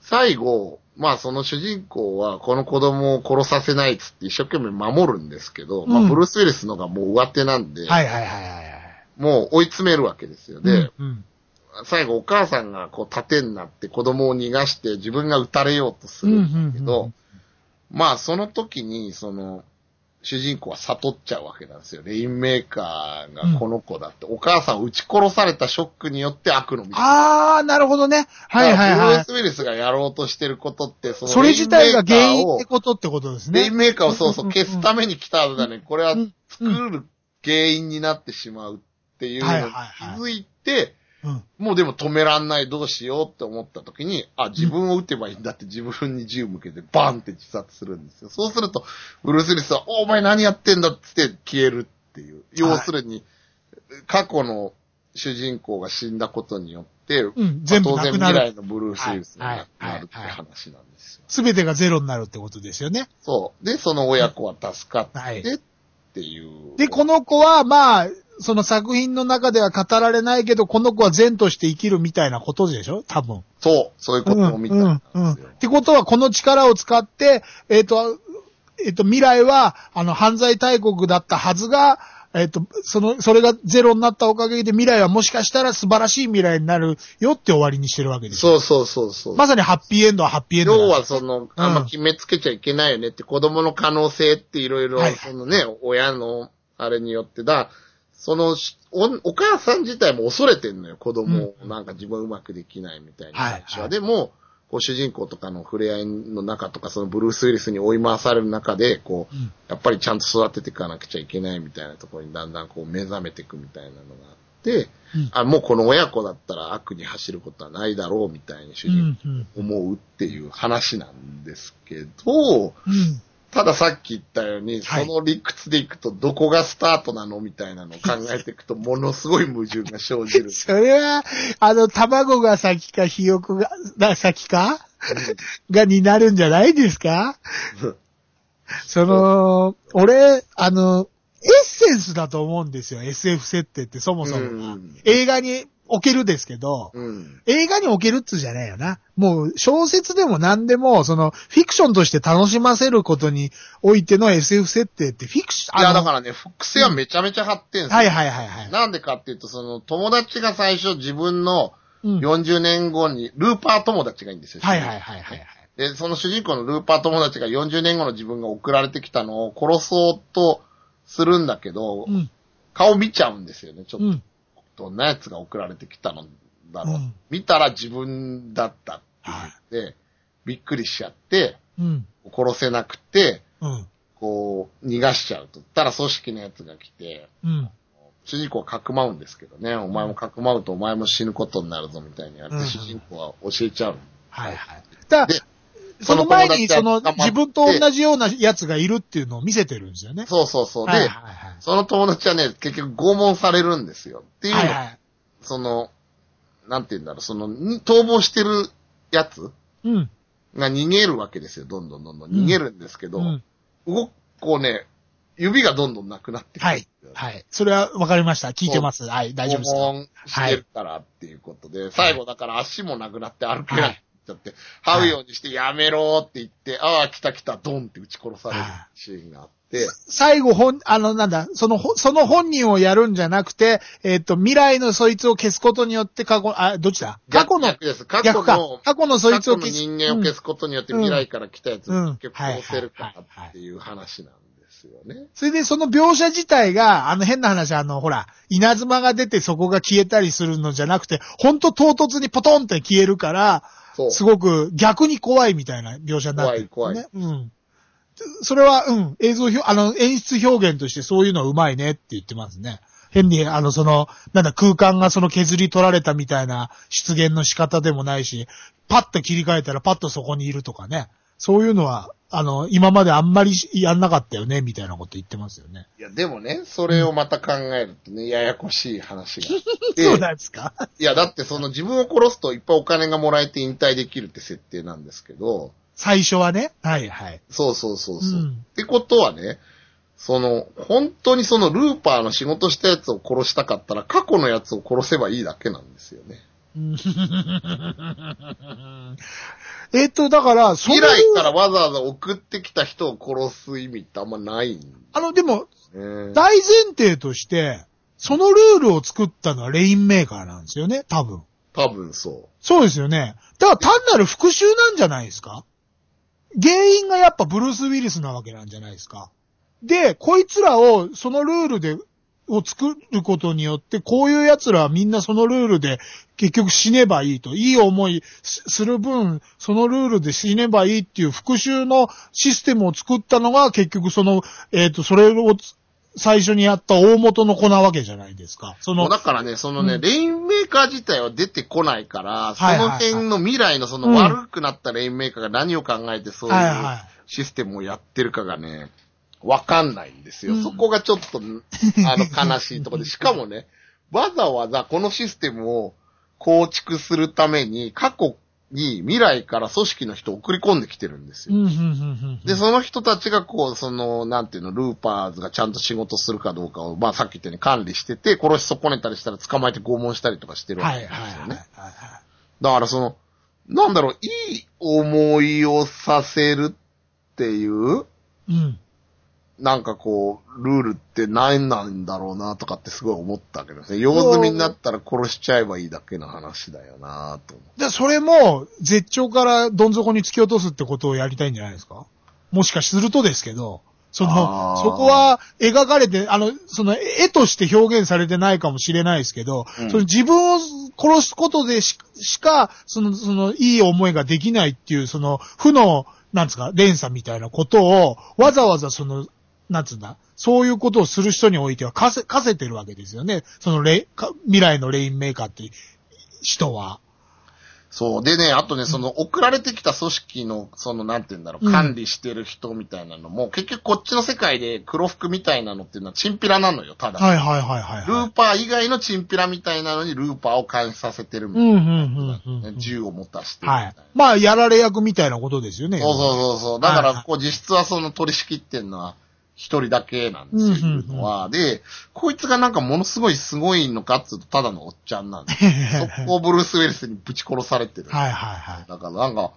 最後、まあその主人公はこの子供を殺させないっつって一生懸命守るんですけど、まあうんブルース・ウィリスのがもう上手なんで、はいはいはいはいはい。もう追い詰めるわけですよ。で、うんうん最後お母さんがこう盾になって子供を逃がして自分が撃たれようとするんだけど、まあその時にその、主人公は悟っちゃうわけなんですよ。レインメーカーがこの子だって、お母さんを撃ち殺されたショックによって悪の道ああ、なるほどね。はいはいはい。ブルース・ウィリスがやろうとしてることって、そのそれ自体が原因ってレことってことですね。インメーカーをレインメーカーをそうそううん消すために来たんだね。これはうん作る原因になってしまうっていうのにはいはいはい気づいて、うん。もうでも止めらんないどうしようって思った時に、あ、自分を撃てばいいんだって自分に銃向けてバンって自殺するんですよ。そうすると、ブルース・リスは、おお前何やってんだっつって消えるっていう。要するに、過去の主人公が死んだことによって、うん。全部当然。未来のブルース・リスにはいなるって話なんですよ。すべてがゼロになるってことですよね。そう。で、その親子は助かはいってっていう。で、この子は、まあ、その作品の中では語られないけど、この子は善として生きるみたいなことでしょ？多分。そう、そういうことを見たんうんってことは、この力を使って、えっ、と、えっ、と、未来は、あの、犯罪大国だったはずが、えっ、と、その、それがゼロになったおかげで未来はもしかしたら素晴らしい未来になるよって終わりにしてるわけです。よ。そうそうそうそう。まさにハッピーエンドはハッピーエンド。だ要はその、あんま決めつけちゃいけないよね。って、子供の可能性っていろいろはい、そのね、親のあれによってだ、その、お、お母さん自体も恐れてんのよ、子供をなんか自分うまくできないみたいなはい話は。はいでも、こう主人公とかの触れ合いの中とか、そのブルース・ウィリスに追い回される中で、こう、うんやっぱりちゃんと育てていかなくちゃいけないみたいなところにだんだんこう目覚めていくみたいなのがあって、うんあ、もうこの親子だったら悪に走ることはないだろうみたいに主う人。公思うっていう話なんですけど、うん。たださっき言ったように、はいその理屈でいくとどこがスタートなのみたいなのを考えていくと、ものすごい矛盾が生じる。それは、あの、卵が先か、ひよこが、が先か？がになるんじゃないですか？その、俺、あの、エッセンスだと思うんですよ、SF 設定ってそもそも。うん。映画におけるですけど、うん。映画におけるっつうじゃないよな。もう小説でも何でも、その、フィクションとして楽しませることにおいての SF 設定ってフィクション、いや、だからね、複製はめちゃめちゃ発展する。はいはいはいはい。なんでかっていうと、その、友達が最初自分のうん40年後に、ルーパー友達がいいんですよ。はいはいはいはいはい。で、その主人公のルーパー友達が40年後の自分が送られてきたのを殺そうとするんだけど、うん。顔見ちゃうんですよね。ちょっと、うん。どんなやつが送られてきたのだろう。うん見たら自分だったって言って、びっくりしちゃって、うん。殺せなくて、うん。こう、逃がしちゃうと。たら組織のやつが来て、うん。主人公はかくまうんですけどね、お前もかくまうとお前も死ぬことになるぞみたいにやって、うん主人公は教えちゃう。はいはい。その前に、その、自分と同じようなやつがいるっていうのを見せてるんですよね。そうそうそう。で、はいはいはい。その友達はね、結局拷問されるんですよ。っていうの、はいはい。その、なんて言うんだろう、その、に逃亡してるやつうん。が逃げるわけですよ。どんどんどんどんうん逃げるんですけど、うん。動く、こうね、指がどんどんなくなってくる。はい。はい。それはわかりました。聞いてます。はい。大丈夫です拷か問してるからっていうことで、最後だから足もなくなって歩けなくなっちゃって、這うようにしてやめろって言って、ああ、来た来た、ドンって撃ち殺されるシーンがあって、最後、本、あの、なんだ、その、ほその本人をやるんじゃなくて、えっ、と、未来のそいつを消すことによって過去、あ、どっちだ？過去の、逆です。過去逆か。の、。過去のそいつを過去の消す。人間を消すことによってうん未来から来たやつうん。を結局殺せるからっていう話なんですよね。それでその描写自体が、あの変な話、あの、ほら、稲妻が出てそこが消えたりするのじゃなくて、ほんと唐突にポトンって消えるから。すごく逆に怖いみたいな描写になってる、ね。怖い怖い。うん。それは、うん、映像表、あの、演出表現としてそういうのはうまいねって言ってますね。変に、あの、その、なんだ、空間がその削り取られたみたいな出現の仕方でもないし、パッと切り替えたらパッとそこにいるとかね。そういうのは、あの、今まであんまりやんなかったよね、みたいなこと言ってますよね。いや、でもね、それをまた考えるとね、ややこしい話が。そうなんですか？いや、だってその自分を殺すといっぱいお金がもらえて引退できるって設定なんですけど、最初はね？はいはい。そうそうそうそう。うんってことはね、その、本当にそのルーパーの仕事したやつを殺したかったら過去のやつを殺せばいいだけなんですよね。う んえっと、だから、その未来からわざわざ送ってきた人を殺す意味ってあんまないんあの、でも。大前提として、そのルールを作ったのはレインメーカーなんですよね、多分。多分そそうですよね。だから単なる復讐なんじゃないですか？原因がやっぱブルース・ウィリスなわけなんじゃないですか。で、こいつらをそのルールで、を作ることによって、こういう奴らはみんなそのルールで結局死ねばいいと。いい思いすする分、そのルールで死ねばいいっていう復讐のシステムを作ったのが結局その、えっ、と、それを最初にやった大元の子なわけじゃないですか。そのう、だからね、そのね、うんレインメーカー自体は出てこないから、そのはいはいはい辺の未来のそのうん悪くなったレインメーカーが何を考えてそういうはいはい。システムをやってるかがね、わかんないんですよ。うんそこがちょっと、あの、悲しいところで。しかもね、わざわざこのシステムを構築するために、過去に未来から組織の人を送り込んできてるんですよ。で、その人たちがこう、その、なんていうの、ルーパーズがちゃんと仕事するかどうかを、まあさっき言ったように管理してて、殺し損ねたりしたら捕まえて拷問したりとかしてるわはい、けではい、はいすよね。はい。だからその、なんだろう、いい思いをさせるっていう、うん。なんかこう、ルールって何なんだろうなとかってすごい思ったけどね。用済みになったら殺しちゃえばいいだけの話だよなと。で、それも、絶頂からどん底に突き落とすってことをやりたいんじゃないですか？もしかするとですけど、そのそこは描かれて、あの、その、絵として表現されてないかもしれないですけど、うんその自分を殺すことでししか、その、その、いい思いができないっていう、その、負の、なんですか、連鎖みたいなことを、わざわざその、なんつうんだ、そういうことをする人においては課せ、課せてるわけですよね。そのレ未来のレインメーカーって人は。そう。でね、あとね、その送られてきた組織の、その、なんて言うんだろう、うん管理してる人みたいなのも、結局こっちの世界で黒服みたいなのっていうのはチンピラなのよ、ただ。はいはいはいはい、ルーはい。パー以外のチンピラみたいなのにルーパーを監視させてるみたいうん、うん、うんうんな。うん。銃を持たしてはい。まあ、やられ役みたいなことですよね。そうそうそうそう。だかはいら、こう、実質はその取り仕切ってんのは、一人だけなんですよ、いるのは。で、こいつがなんかものすごいすごいのかっつうと、ただのおっちゃんなんですよ。速攻ブルース・ウェルスにぶち殺されてる。はいはいはい。だからなんか、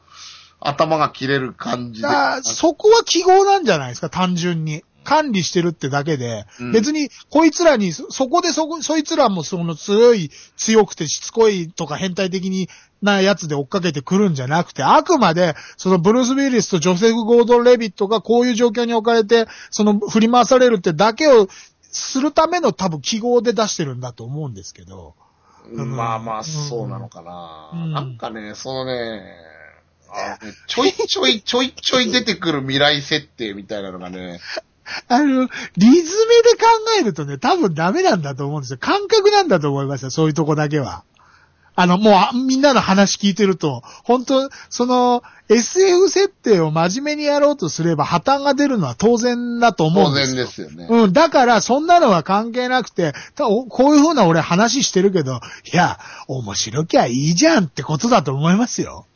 頭が切れる感じで。そこは記号なんじゃないですか、単純に。管理してるってだけで、うん別に、こいつらに、そそこでそこ、そいつらもその強い、強くてしつこいとか変態的になやつで追っかけてくるんじゃなくて、あくまで、そのブルース・ウィリスとジョセフ・ゴードン・レビットがこういう状況に置かれて、その振り回されるってだけをするための多分記号で出してるんだと思うんですけど。うんまあまあ、そうなのかな。うんなんかね、そのね、あのねちょいちょい、ちょいちょい出てくる未来設定みたいなのがね、あの、リズムで考えるとね、多分ダメなんだと思うんですよ。感覚なんだと思いますよ、そういうとこだけは。あの、もうあ、みんなの話聞いてると、本当その、SF 設定を真面目にやろうとすれば破綻が出るのは当然だと思当うんですよ。然ですよね。うん、だから、そんなのは関係なくて、たおこういう風な俺話してるけど、いや、面白きゃいいじゃんってことだと思いますよ。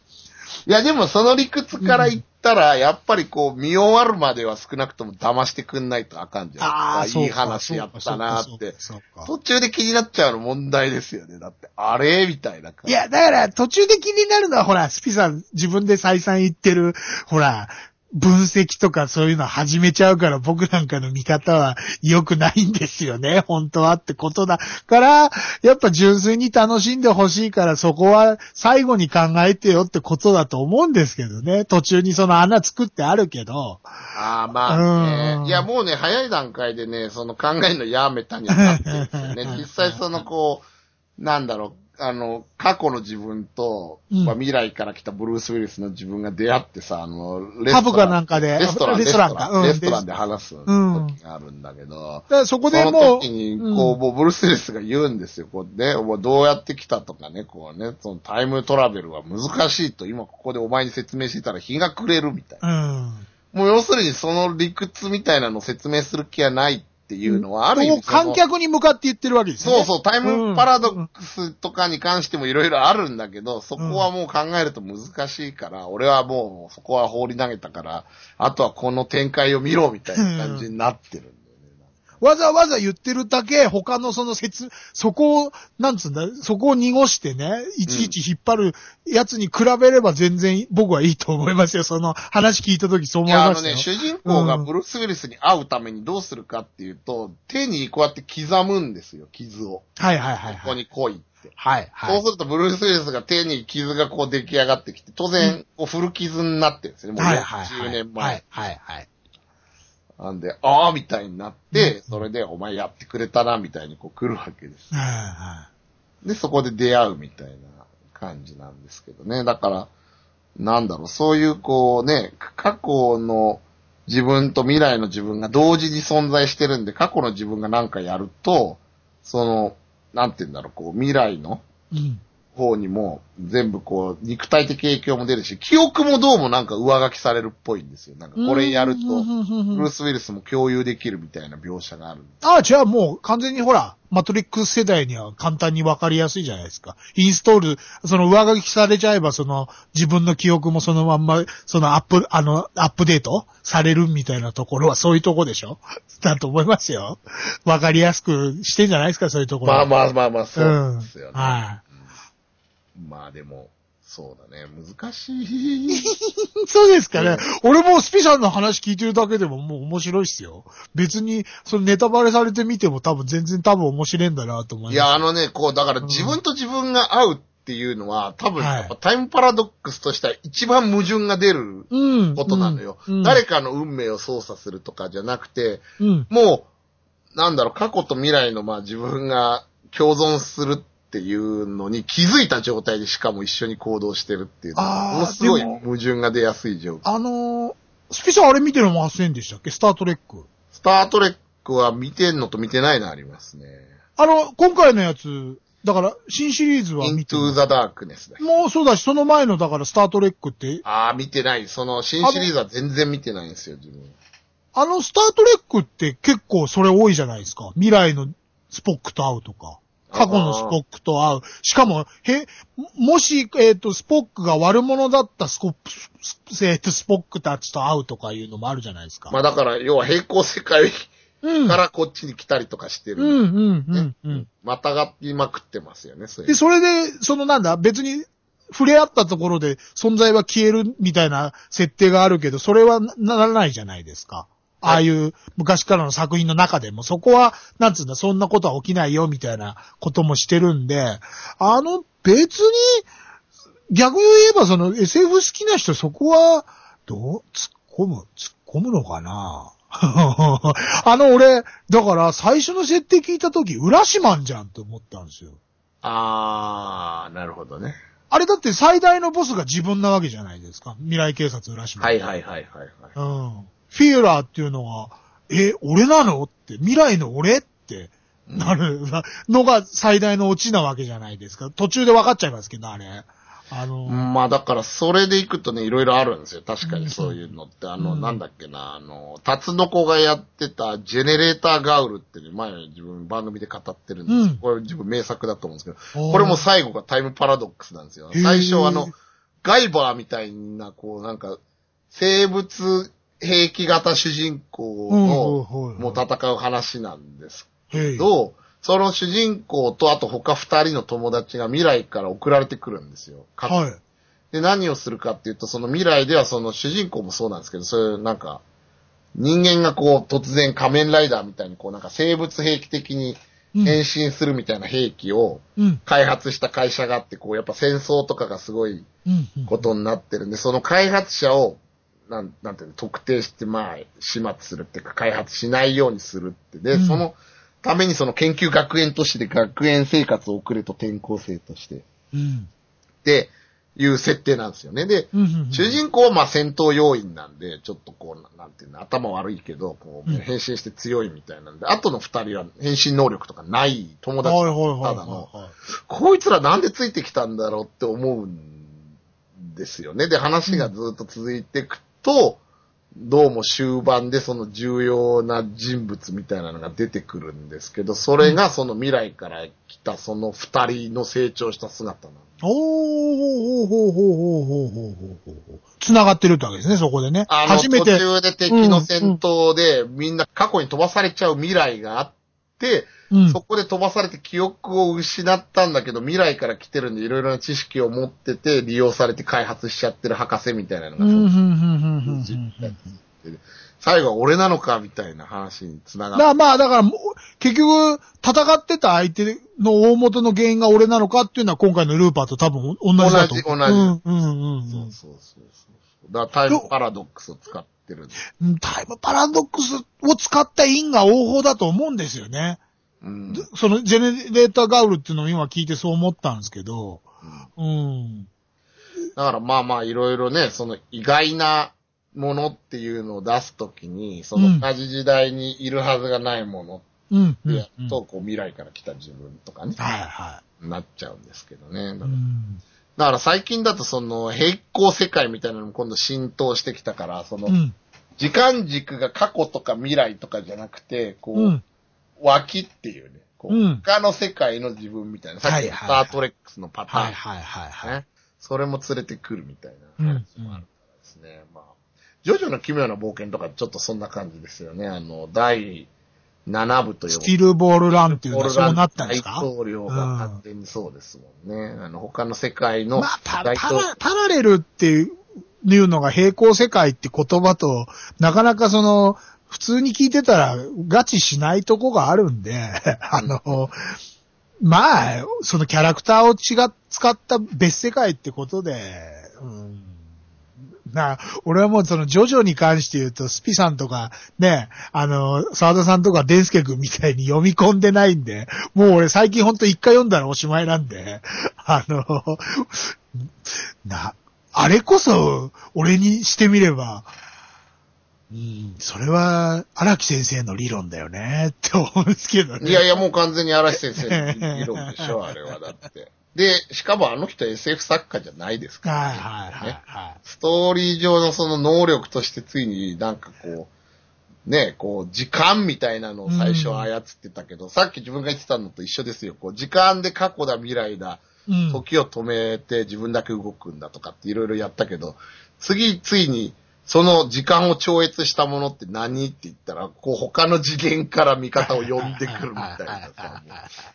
いや、でもその理屈から言ったら、やっぱりこう、見終わるまでは少なくとも騙してくんないとあかんじゃん。ああ、いい話やったなーって。途中で気になっちゃうの問題ですよね。だって、あれ？みたいな感じ。いや、だから途中で気になるのは、ほら、スピさん自分で再三言ってる、ほら、分析とかそういうの始めちゃうから僕なんかの見方は良くないんですよね。本当はってことだから、やっぱ純粋に楽しんでほしいからそこは最後に考えてよってことだと思うんですけどね。途中にその穴作ってあるけど。ああ、まあうんね。いや、もうね、早い段階でね、その考えるのやめたにはなってるんですよね。実際そのこう、なんだろう、あの、過去の自分と、うんまあ、未来から来たブルース・ウィリスの自分が出会ってさ、あの、レパブかなんかでレストラン、レストランかうんレストランで話す時があるんだけど、だからそこでそもう、の時に、こう、うんもうブルース・ウィリスが言うんですよ。こうね、もうどうやって来たとかね、こうね、そのタイムトラベルは難しいと、今ここでお前に説明してたら日が暮れるみたいな。うん。もう要するにその理屈みたいなのを説明する気はないっていうのは、ある意もう味観客に向かって言ってるわけですよね。そうそう、タイムパラドックスとかに関してもいろいろあるんだけど、そこはもう考えると難しいから、俺はもうそこは放り投げたから、あとはこの展開を見ろみたいな感じになってる。わざわざ言ってるだけ、他のその説、そこを、なんつうんだ、そこを濁してね、いちいち引っ張るやつに比べれば全然僕はいいと思いますよ。その話聞いたときそういや、あ思いましたよ。のね、主人公がブルース・ウィリスに会うためにどうするかっていうと、手にこうやって刻むんですよ、傷を。はいはいはいここはい。に来いって。はいはい。そうすると、ブルース・ウィリスが手に傷がこう出来上がってきて、当然、こう古傷になってるんですよね。もうはいはいはい。10年前。はいはいはい。なんで、ああ、みたいになって、それで、お前やってくれたな、みたいにこう来るわけです。はいはで、そこで出会うみたいな感じなんですけどね。だから、なんだろう、そういうこうね、過去の自分と未来の自分が同時に存在してるんで、過去の自分がなんかやると、その、なんて言うんだろう、こう、未来のい。うん。方にも全部こう、肉体的影響も出るし、記憶もどうもなんか上書きされるっぽいんですよ。なんかこれやると、ブルース・ウィルスも共有できるみたいな描写があるああ、じゃあもう完全にほら、マトリックス世代には簡単にわかりやすいじゃないですか。インストール、その上書きされちゃえば、その自分の記憶もそのまんま、そのアップ、あの、アップデートされるみたいなところはそういうとこでしょ？だと思いますよ。わかりやすくしてんじゃないですか、そういうところ。まあまあまあまあ、そうですよね。うん。はい。まあでも、そうだね、難しい。そうですかね。俺もスピさんの話聞いてるだけでももう面白いっすよ。別に、そのネタバレされてみても多分全然多分面白いんだなと思います。いや、あのね、こう、だから自分と自分が会うっていうのは、多分、はいやっぱタイムパラドックスとしては一番矛盾が出るうん。ことなのよ。うん誰かの運命を操作するとかじゃなくて、うん。もう、なんだろう、過去と未来のまあ自分が共存するっていうのに気づいた状態でしかも一緒に行動してるっていうものすごい矛盾が出やすい状況。あのー、スピさんあれ見てませんでしたっけ？スタートレック。スタートレックは見てんのと見てないのありますね。あの、今回のやつ、だから、新シリーズは見て Into the Darkness だ。もうそうだし、その前の、だから、スタートレックって、ああ、見てない。その、新シリーズは全然見てないんですよ、自分。あのスタートレックって結構それ多いじゃないですか。未来のスポックと会うとか。過去のスポックと会う。しかも、へ、もし、えっ、と、スポックが悪者だったスコップ、スえっ、と、スポックたちと会うとかいうのもあるじゃないですか。まあだから、要は平行世界うん。からこっちに来たりとかしてる。うん、うん、うん、うん。またがりまくってますよね、そういうで、それで、そのなんだ、別に、触れ合ったところで存在は消えるみたいな設定があるけど、それはなならないじゃないですか。ああいう昔からの作品の中でも、そこは、なんつうんだ、そんなことは起きないよ、みたいなこともしてるんで、あの、別に、逆に言えばその SF 好きな人そこは、どう、突っ込む、突っ込むのかな？あの、俺、だから最初の設定聞いたとき、浦島んじゃんって思ったんですよ。あー、なるほどね。あれだって最大のボスが自分なわけじゃないですか。未来警察浦島。はいはいはいはい、はい。うん。フィーラーっていうのは、え、俺なのって、未来の俺ってなるのが最大のオチなわけじゃないですか。途中で分かっちゃいますけど、あれ。あの、まあだから、それでいくとね、いろいろあるんですよ。確かにそういうのって。あの、うんなんだっけな、あの、タツノコがやってた、ジェネレーターガウルってね、前自分番組で語ってるんですようんこれ自分名作だと思うんですけど、これも最後がタイムパラドックスなんですよ。最初あの、ガイバーみたいな、こう、なんか、生物兵器型主人公うんの、もう戦う話なんですへいと、その主人公とあと他二人の友達が未来から送られてくるんですよ。かはい。で、何をするかっていうと、その未来ではその主人公もそうなんですけど、そういうなんか、人間がこう突然仮面ライダーみたいにこうなんか生物兵器的にうん変身するみたいな兵器をうん。開発した会社があって、こうやっぱ戦争とかがすごいことになってるんで、その開発者を、なん、なんていうの、特定して、まあ、始末するっていうか、開発しないようにするって。で、うんそのためにその研究学園都市で学園生活を送ると転校生として。うん。っていう設定なんですよね。で、うんうん。主人公はまあ戦闘要員なんで、ちょっとこう、なんていうの、頭悪いけど、こう、うん変身して強いみたいなんで、後の二人は変身能力とかない友達ただの、はこいつらなんでついてきたんだろうって思うんですよね。で、話がずっと続いていくと、どうも終盤でその重要な人物みたいなのが出てくるんですけど、それがその未来から来たその二人の成長した姿なんい。おー、ほうほうほうほうほうほうほうほう。繋がってるってわけですね、そこでね。あの、初めて。途中で敵の戦闘で、みんな過去に飛ばされちゃう未来があって、うんそこで飛ばされて記憶を失ったんだけど、未来から来てるんでいろいろな知識を持ってて、利用されて開発しちゃってる博士みたいなのが。最後は俺なのかみたいな話につながっだからまあ、だからもう、結局、戦ってた相手の大元の原因が俺なのかっていうのは今回のルーパーと多分同じだと思う。同じ同じうん、うん、うんそうそうそうそう。だからタイムパラドックスを使ってるんで。うん。タイムパラドックスを使った因果応報だと思うんですよね。うん。そのジェネレーターガウルっていうのを今聞いてそう思ったんですけど、うん。だからまあまあいろいろね、その意外なものっていうのを出すときに、その同じ時代にいるはずがないものうん。やっと、こう未来から来た自分とかね、はいはなっちゃうんですけどね。だい。からうん。だから最近だとその平行世界みたいなのも今度浸透してきたから、そのうん。時間軸が過去とか未来とかじゃなくて、こう、うん。脇っていうね、こう、うん他の世界の自分みたいな、さっきのスタートレックスのパターン、はいはいはいはい。ね。それも連れてくるみたいな話もあるからですね。まあ、ジョジョの奇妙な冒険とかちょっとそんな感じですよね。あの、第7部というスティルボールランっていうのはそうなったんですか？大統領が勝手にそうですもんね。あの、他の世界のまあ、パラ、パラレルっていうのが平行世界って言葉と、なかなかその、普通に聞いてたらガチしないとこがあるんで、あの、まあ、そのキャラクターを違っ、使った別世界ってことで、うんな、俺はもうそのジョジョに関して言うと、スピさんとか、ね、あの、沢田さんとかデンスケ君みたいに読み込んでないんで、もう俺最近ほんと一回読んだらおしまいなんで、あの、な、あれこそ、俺にしてみれば、うん、それは、荒木先生の理論だよね、って思うんですけどね。いやいや、もう完全に嵐先生の理論でしょ、あれはだって。で、しかもあの人 SF 作家じゃないですから、はいはいはいはい。ストーリー上のその能力としてついになんかこう、ね、こう、時間みたいなのを最初操ってたけど、さっき自分が言ってたのと一緒ですよ。こう、時間で過去だ未来だ、うん。時を止めて自分だけ動くんだとかっていろいろやったけど、次、ついに、その時間を超越したものって何って言ったら、こう他の次元から味方を呼んでくるみたいなさ、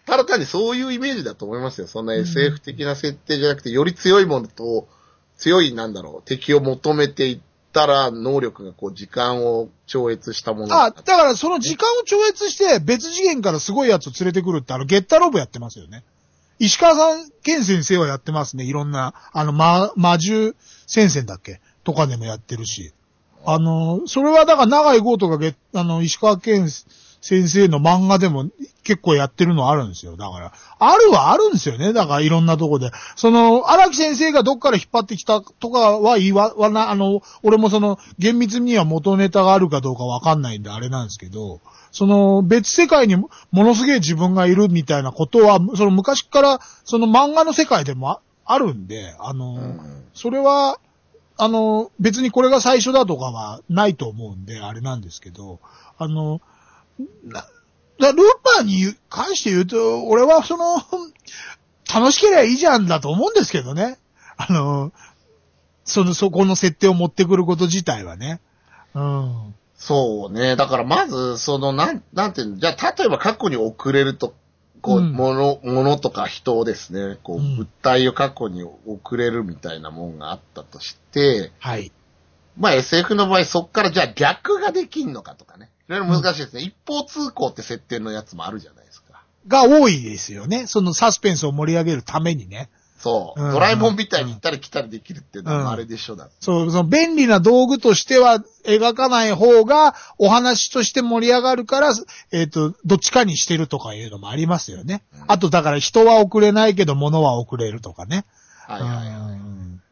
ただ単にそういうイメージだと思いますよ。そんな SF 的な設定じゃなくて、より強いものと、強い、なんだろう、敵を求めていったら、能力がこう時間を超越したものあ、だからその時間を超越して別次元からすごいやつを連れてくるってあの、ゲッタロボやってますよね。石川さん、ケン先生はやってますね。いろんな、あの、ま、魔獣戦線だっけ？とかでもやってるし。あの、それはだから長井豪とかゲあの、石川健先生の漫画でも結構やってるのあるんですよ。だから、あるはあるんですよね。だからいろんなとこで。その、荒木先生がどっから引っ張ってきたとかは言わわな、あの、俺もその、厳密には元ネタがあるかどうかわかんないんであれなんですけど、その、別世界にもものすげえ自分がいるみたいなことは、その昔から、その漫画の世界でもああるんで、あの、うんそれは、あの、別にこれが最初だとかはないと思うんで、あれなんですけど、あの、な、ルーパーに関して言うと、俺はその、楽しければいいじゃんだと思うんですけどね。あの、その、そこの設定を持ってくること自体はね。うん。そうね。だからまず、その、なん、なんていうの、じゃあ、例えば過去に送れると、こう、うんもの、ものとか人をですね、こう、うん物体を過去に送れるみたいなもんがあったとして、はい。まあ SF の場合、そっからじゃあ逆ができんのかとかね。いろいろ難しいですね。一方通行って設定のやつもあるじゃないですか。が多いですよね。そのサスペンスを盛り上げるためにね。そう。うんドラえもんみたいに行ったり来たりできるっていうのうんはあれでしょだって。そう、その便利な道具としては描かない方がお話として盛り上がるから、えっ、と、どっちかにしてるとかいうのもありますよね。うんあとだから人は送れないけど物は送れるとかね。はいはいはい。うん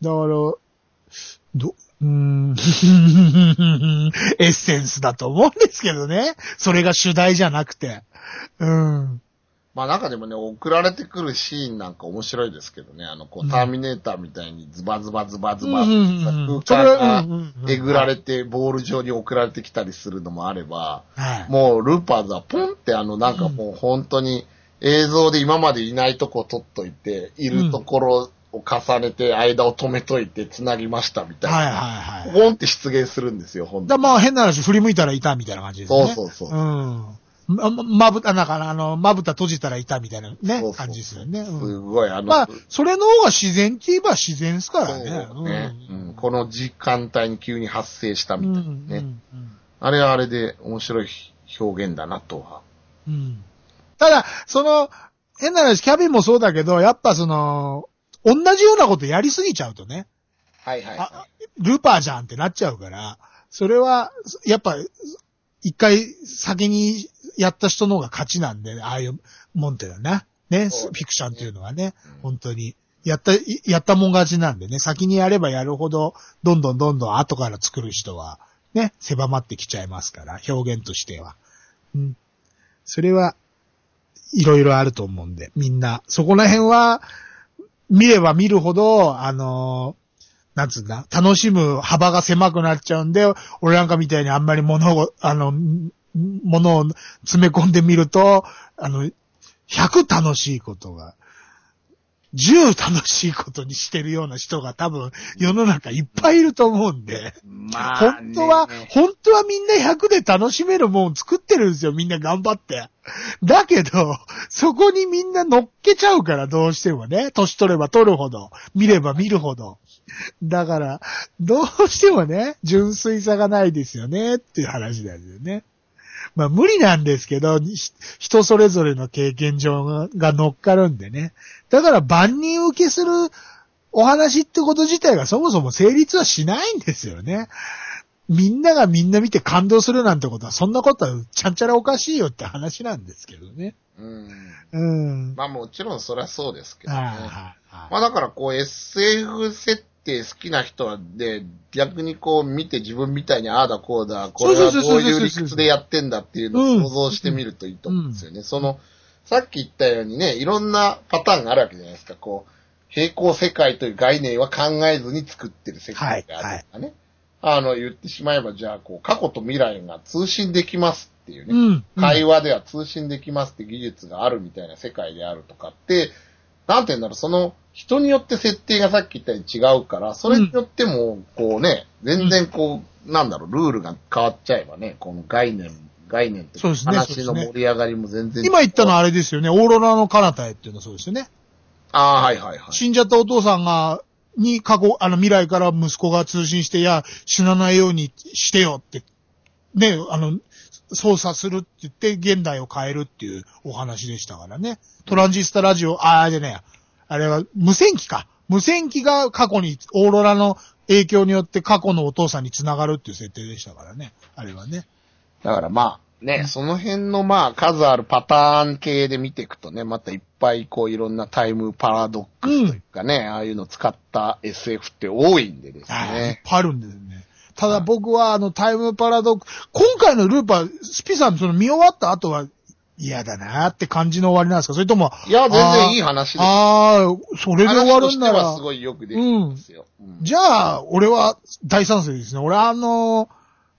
だから、ど、うーん、エッセンスだと思うんですけどね。それが主題じゃなくて。うん。まあ中でもね、送られてくるシーンなんか面白いですけどね。あの、こう、うんターミネーターみたいにズバズバズバズバ、空間がえぐられて、ボール上に送られてきたりするのもあれば、はい。もうルーパーズはポンってあの、なんかもう本当に映像で今までいないとこ撮っといて、いるところを重ねて間を止めといて繋ぎましたみたいな。はいはいはい。ポンって出現するんですよ、本当に。だまあ変な話、振り向いたらいたみたいな感じですね。そうそうそううん。ま、まぶた、なんかあの、まぶた閉じたらいたみたいなね、そうそう感じですよね。すうんごい、あの、まあ、それの方が自然って言えば自然ですからそうね。ね、うんこの時間帯に急に発生したうん。みたいなうん。ね。うんあれはあれで面白い表現だなとは。うん。ただ、その、変な話、キャビンもそうだけど、やっぱその、同じようなことやりすぎちゃうとね、はいはい、あルーパーじゃんってなっちゃうから、それは、やっぱ、一回先にやった人の方が勝ちなんで、ああいうもんっていうのはね。ね、フィクションっていうのはね、うん本当に。やった、いやったもん勝ちなんでね、先にやればやるほど、どんどんどんどん後から作る人は、ね、狭まってきちゃいますから、表現としては。うん。それは、いろいろあると思うんで、みんな、そこら辺は、見れば見るほど、あのーなんつうんだ、楽しむ幅が狭くなっちゃうんで、俺なんかみたいにあんまり物を、あの、ん物を詰め込んでみると、あの、100楽しいことが、10楽しいことにしてるような人が多分世の中いっぱいいると思うんで、ま本当は、本当はみんな100で楽しめるもん作ってるんですよ、みんな頑張って。だけど、そこにみんな乗っけちゃうから、どうしてもね。年取れば取るほど、見れば見るほど。だから、どうしてもね、純粋さがないですよね、っていう話なんですよね。まあ無理なんですけど、ひ人それぞれの経験上がが乗っかるんでね。だから万人受けするお話ってこと自体がそもそも成立はしないんですよね。みんながみんな見て感動するなんてことは、そんなことはちゃんちゃらおかしいよって話なんですけどね。うん。うん。まあもちろんそりゃそうですけどね。まあだからこう SF 設て好きな人はで、逆にこう見て自分みたいにああだこうだ、これはどういう理屈でやってんだっていうのうんを想像してみるといいと思うんですよね。その、さっき言ったようにね、いろんなパターンがあるわけじゃないですか。こう、平行世界という概念は考えずに作ってる世界があるとかね。あの、言ってしまえば、じゃあ、こう、過去と未来が通信できますっていうね。うん。会話では通信できますって技術があるみたいな世界であるとかって、なんて言うんだろう、その、人によって設定がさっき言ったように違うから、それによっても、こうね、全然こう、なんだろう、ルールが変わっちゃえばね、この概念、概念とそうですね話の盛り上がりも全然今言ったのはは。あれですよね。オーロラの彼方へっていうのはそうですよね。ああ、はいはいはい。死んじゃったお父さんが、に過去、あの未来から息子が通信して、いや、死なないようにしてよって、ね、あの、操作するって言って現代を変えるっていうお話でしたからね。トランジスタラジオ、ああ、じゃね。あれは無線機か。無線機が過去に、オーロラの影響によって過去のお父さんに繋がるっていう設定でしたからね。あれはね。だからまあ、ね、その辺のまあ、数あるパターン系で見ていくとね、またいっぱいこういろんなタイムパラドックスというかね、ああいうの使った SF って多いんでですはいいっね。ぱいあるんですね。ただ僕はあのタイムパラドック今回のルーパー、スピさんその見終わった後は嫌だなって感じの終わりなんですか？それとも、いや、全然いい話です。ああ、それで終わるんならす、ごいよくできてますよ。うんじゃあ、俺は大賛成ですね。俺あの、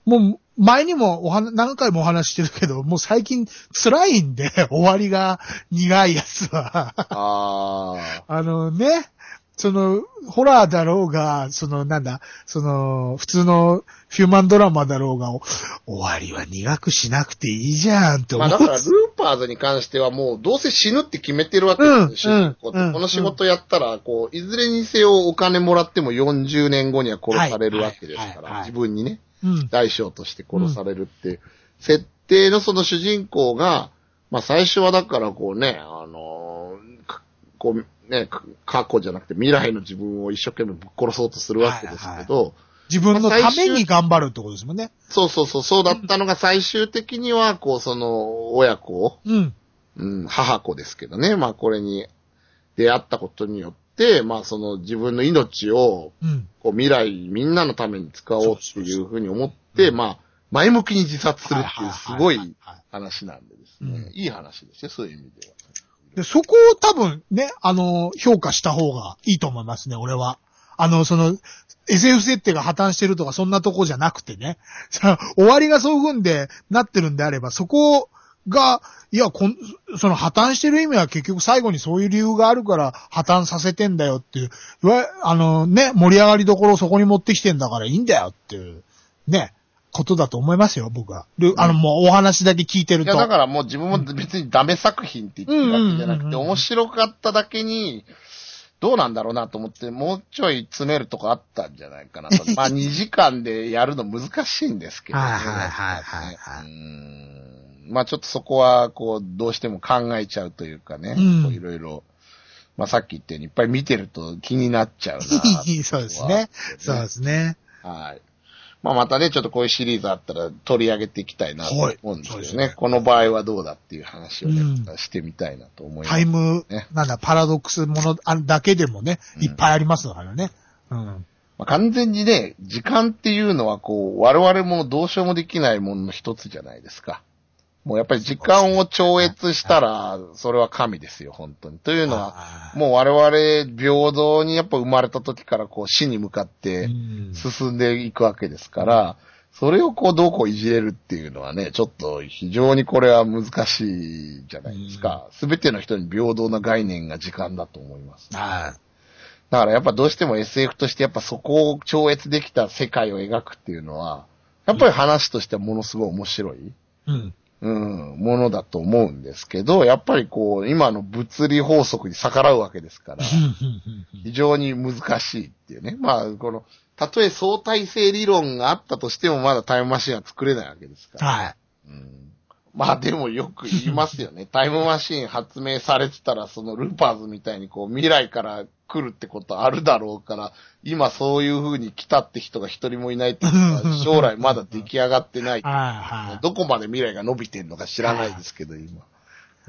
もう前にもお話、何回もお話ししてるけど、もう最近辛いんで、終わりが苦いやつは。ああ。あのね、その、ホラーだろうが、その、なんだ、その、普通のヒューマンドラマだろうが、お終わりは苦くしなくていいじゃんって思う。まあだから、ルーパーズに関してはもう、どうせ死ぬって決めてるわけですよ、うん主人公ってうんこの仕事やったら、こう、いずれにせよお金もらっても40年後には殺されるわけですから、自分にね。うん。大将として殺されるって、設定のその主人公が、まあ最初はだからこうね、あのーかこうね、か過去じゃなくて未来の自分を一生懸命ぶっ殺そうとするわけですけど、自分のために頑張るってことですもんね。そうそうそう、そうだったのが最終的には、こうその親子を、うん。うん、母子ですけどね、まあこれに出会ったことによって、まあその自分の命をうん。こう未来みんなのために使おうっていうふうに思って、まあ、前向きに自殺するっていうすごい話なんでですね。うんいい話ですよ、そういう意味では。で、そこを多分ね、あの、評価した方がいいと思いますね、俺は。あの、その、SF 設定が破綻してるとかそんなとこじゃなくてね。終わりがそういう風んでなってるんであれば、そこが、いや、こん、その破綻してる意味は結局最後にそういう理由があるから破綻させてんだよっていう、あのね、盛り上がりどころをそこに持ってきてんだからいいんだよっていう、ね、ことだと思いますよ、僕は。ルあの、もうお話だけ聞いてると。いや、だからもう自分も別にダメ作品って言ってるわけじゃなくて、面白かっただけに、どうなんだろうなと思って、もうちょい詰めるとこあったんじゃないかなと。まあ2時間でやるの難しいんですけどね。はいはいはいはいまあちょっとそこは、こう、どうしても考えちゃうというかね、いろいろ、まあさっき言ったようにいっぱい見てると気になっちゃうな そうですね。そうですね。はい。まあまたね、ちょっとこういうシリーズあったら取り上げていきたいなとはい思うんですけどね。そうですねこの場合はどうだっていう話をね、うんしてみたいなと思います。タイムね、なんだ、パラドックスものあだけでもね、うんいっぱいありますからね。うん。まあ、完全にね、時間っていうのはこう、我々もどうしようもできないものの一つじゃないですか。もうやっぱり時間を超越したら、それは神ですよ、本当に。というのは、もう我々平等にやっぱ生まれた時からこう死に向かってうん進んでいくわけですから、それをこうどうこういじれるっていうのはね、ちょっと非常にこれは難しいじゃないですか。すべての人に平等な概念が時間だと思います。あだからやっぱどうしても SF としてやっぱそこを超越できた世界を描くっていうのは、やっぱり話としてはものすごい面白い。ーうん。うん、ものだと思うんですけど、やっぱりこう、今の物理法則に逆らうわけですから、非常に難しいっていうね。まあ、この、たとえ相対性理論があったとしてもまだタイムマシンは作れないわけですから。はい。うんまあでもよく言いますよね。タイムマシン発明されてたら、そのルーパーズみたいにこう未来から来るってことあるだろうから、今そういう風に来たって人が一人もいないってことは、将来まだ出来上がってない。どこまで未来が伸びてんのか知らないですけど、今。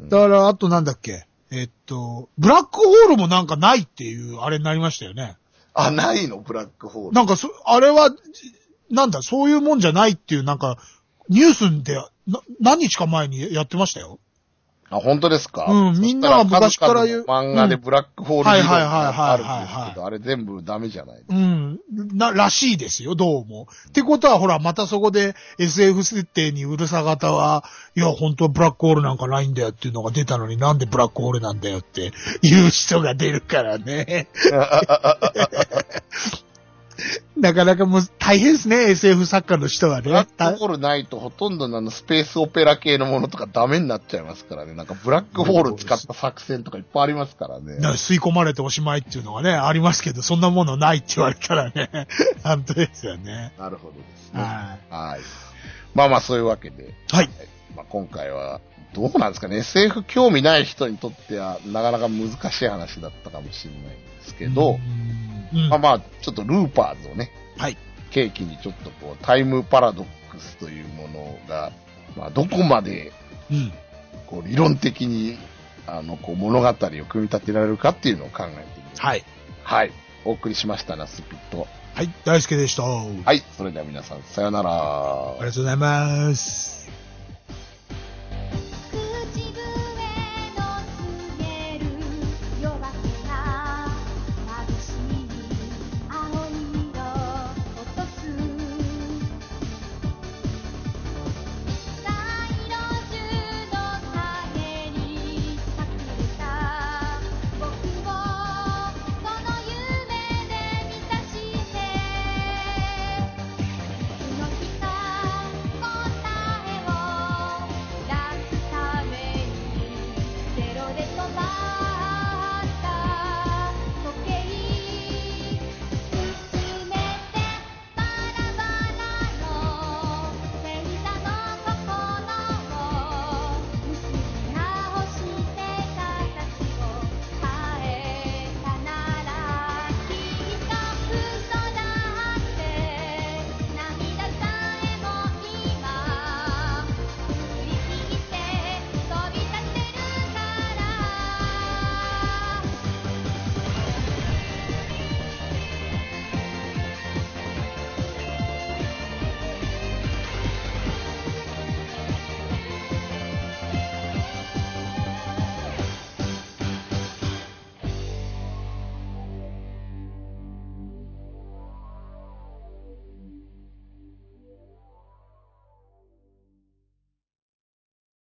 だから、あとなんだっけ？えっと、ブラックホールもなんかないっていう、あれになりましたよね。あ、ないの？ブラックホール。なんかそ、あれは、なんだ、そういうもんじゃないっていう、なんか、ニュースで、な、何日か前にやってましたよ。あ、本当ですか？うんみんなは昔から言う漫画でブラックホール理論はいはいはいはいがあるんはいですけど、あれ全部ダメじゃないうん。な、らしいですよ、どうも。ってことは、ほら、またそこで SF 設定にうるさ方は、いや、本当はブラックホールなんかないんだよっていうのが出たのになんでブラックホールなんだよっていう人が出るからね。なかなかもう大変ですね、SF 作家の人はね。ブラックホールないとほとんどのあのスペースオペラ系のものとかダメになっちゃいますからね。なんかブラックホール使った作戦とかいっぱいありますからね。な吸い込まれておしまいっていうのがね、ありますけど、そんなものないって言われたらね、本当ですよね。なるほどですね。ははい。まあまあそういうわけで。はい。まあ今回は、どうなんですかね。SF 興味ない人にとってはなかなか難しい話だったかもしれないんですけど、うん、まあまあ、ちょっとルーパーズをね、はい。契機にちょっとこう、タイムパラドックスというものが、まあどこまで、うん。こう、理論的に、あの、こう、物語を組み立てられるかっていうのを考えてみる。はい。はい。お送りしましたな、スピット。はい、大輔でした。あはい。それでは皆さん、さよなら。りがとうございます。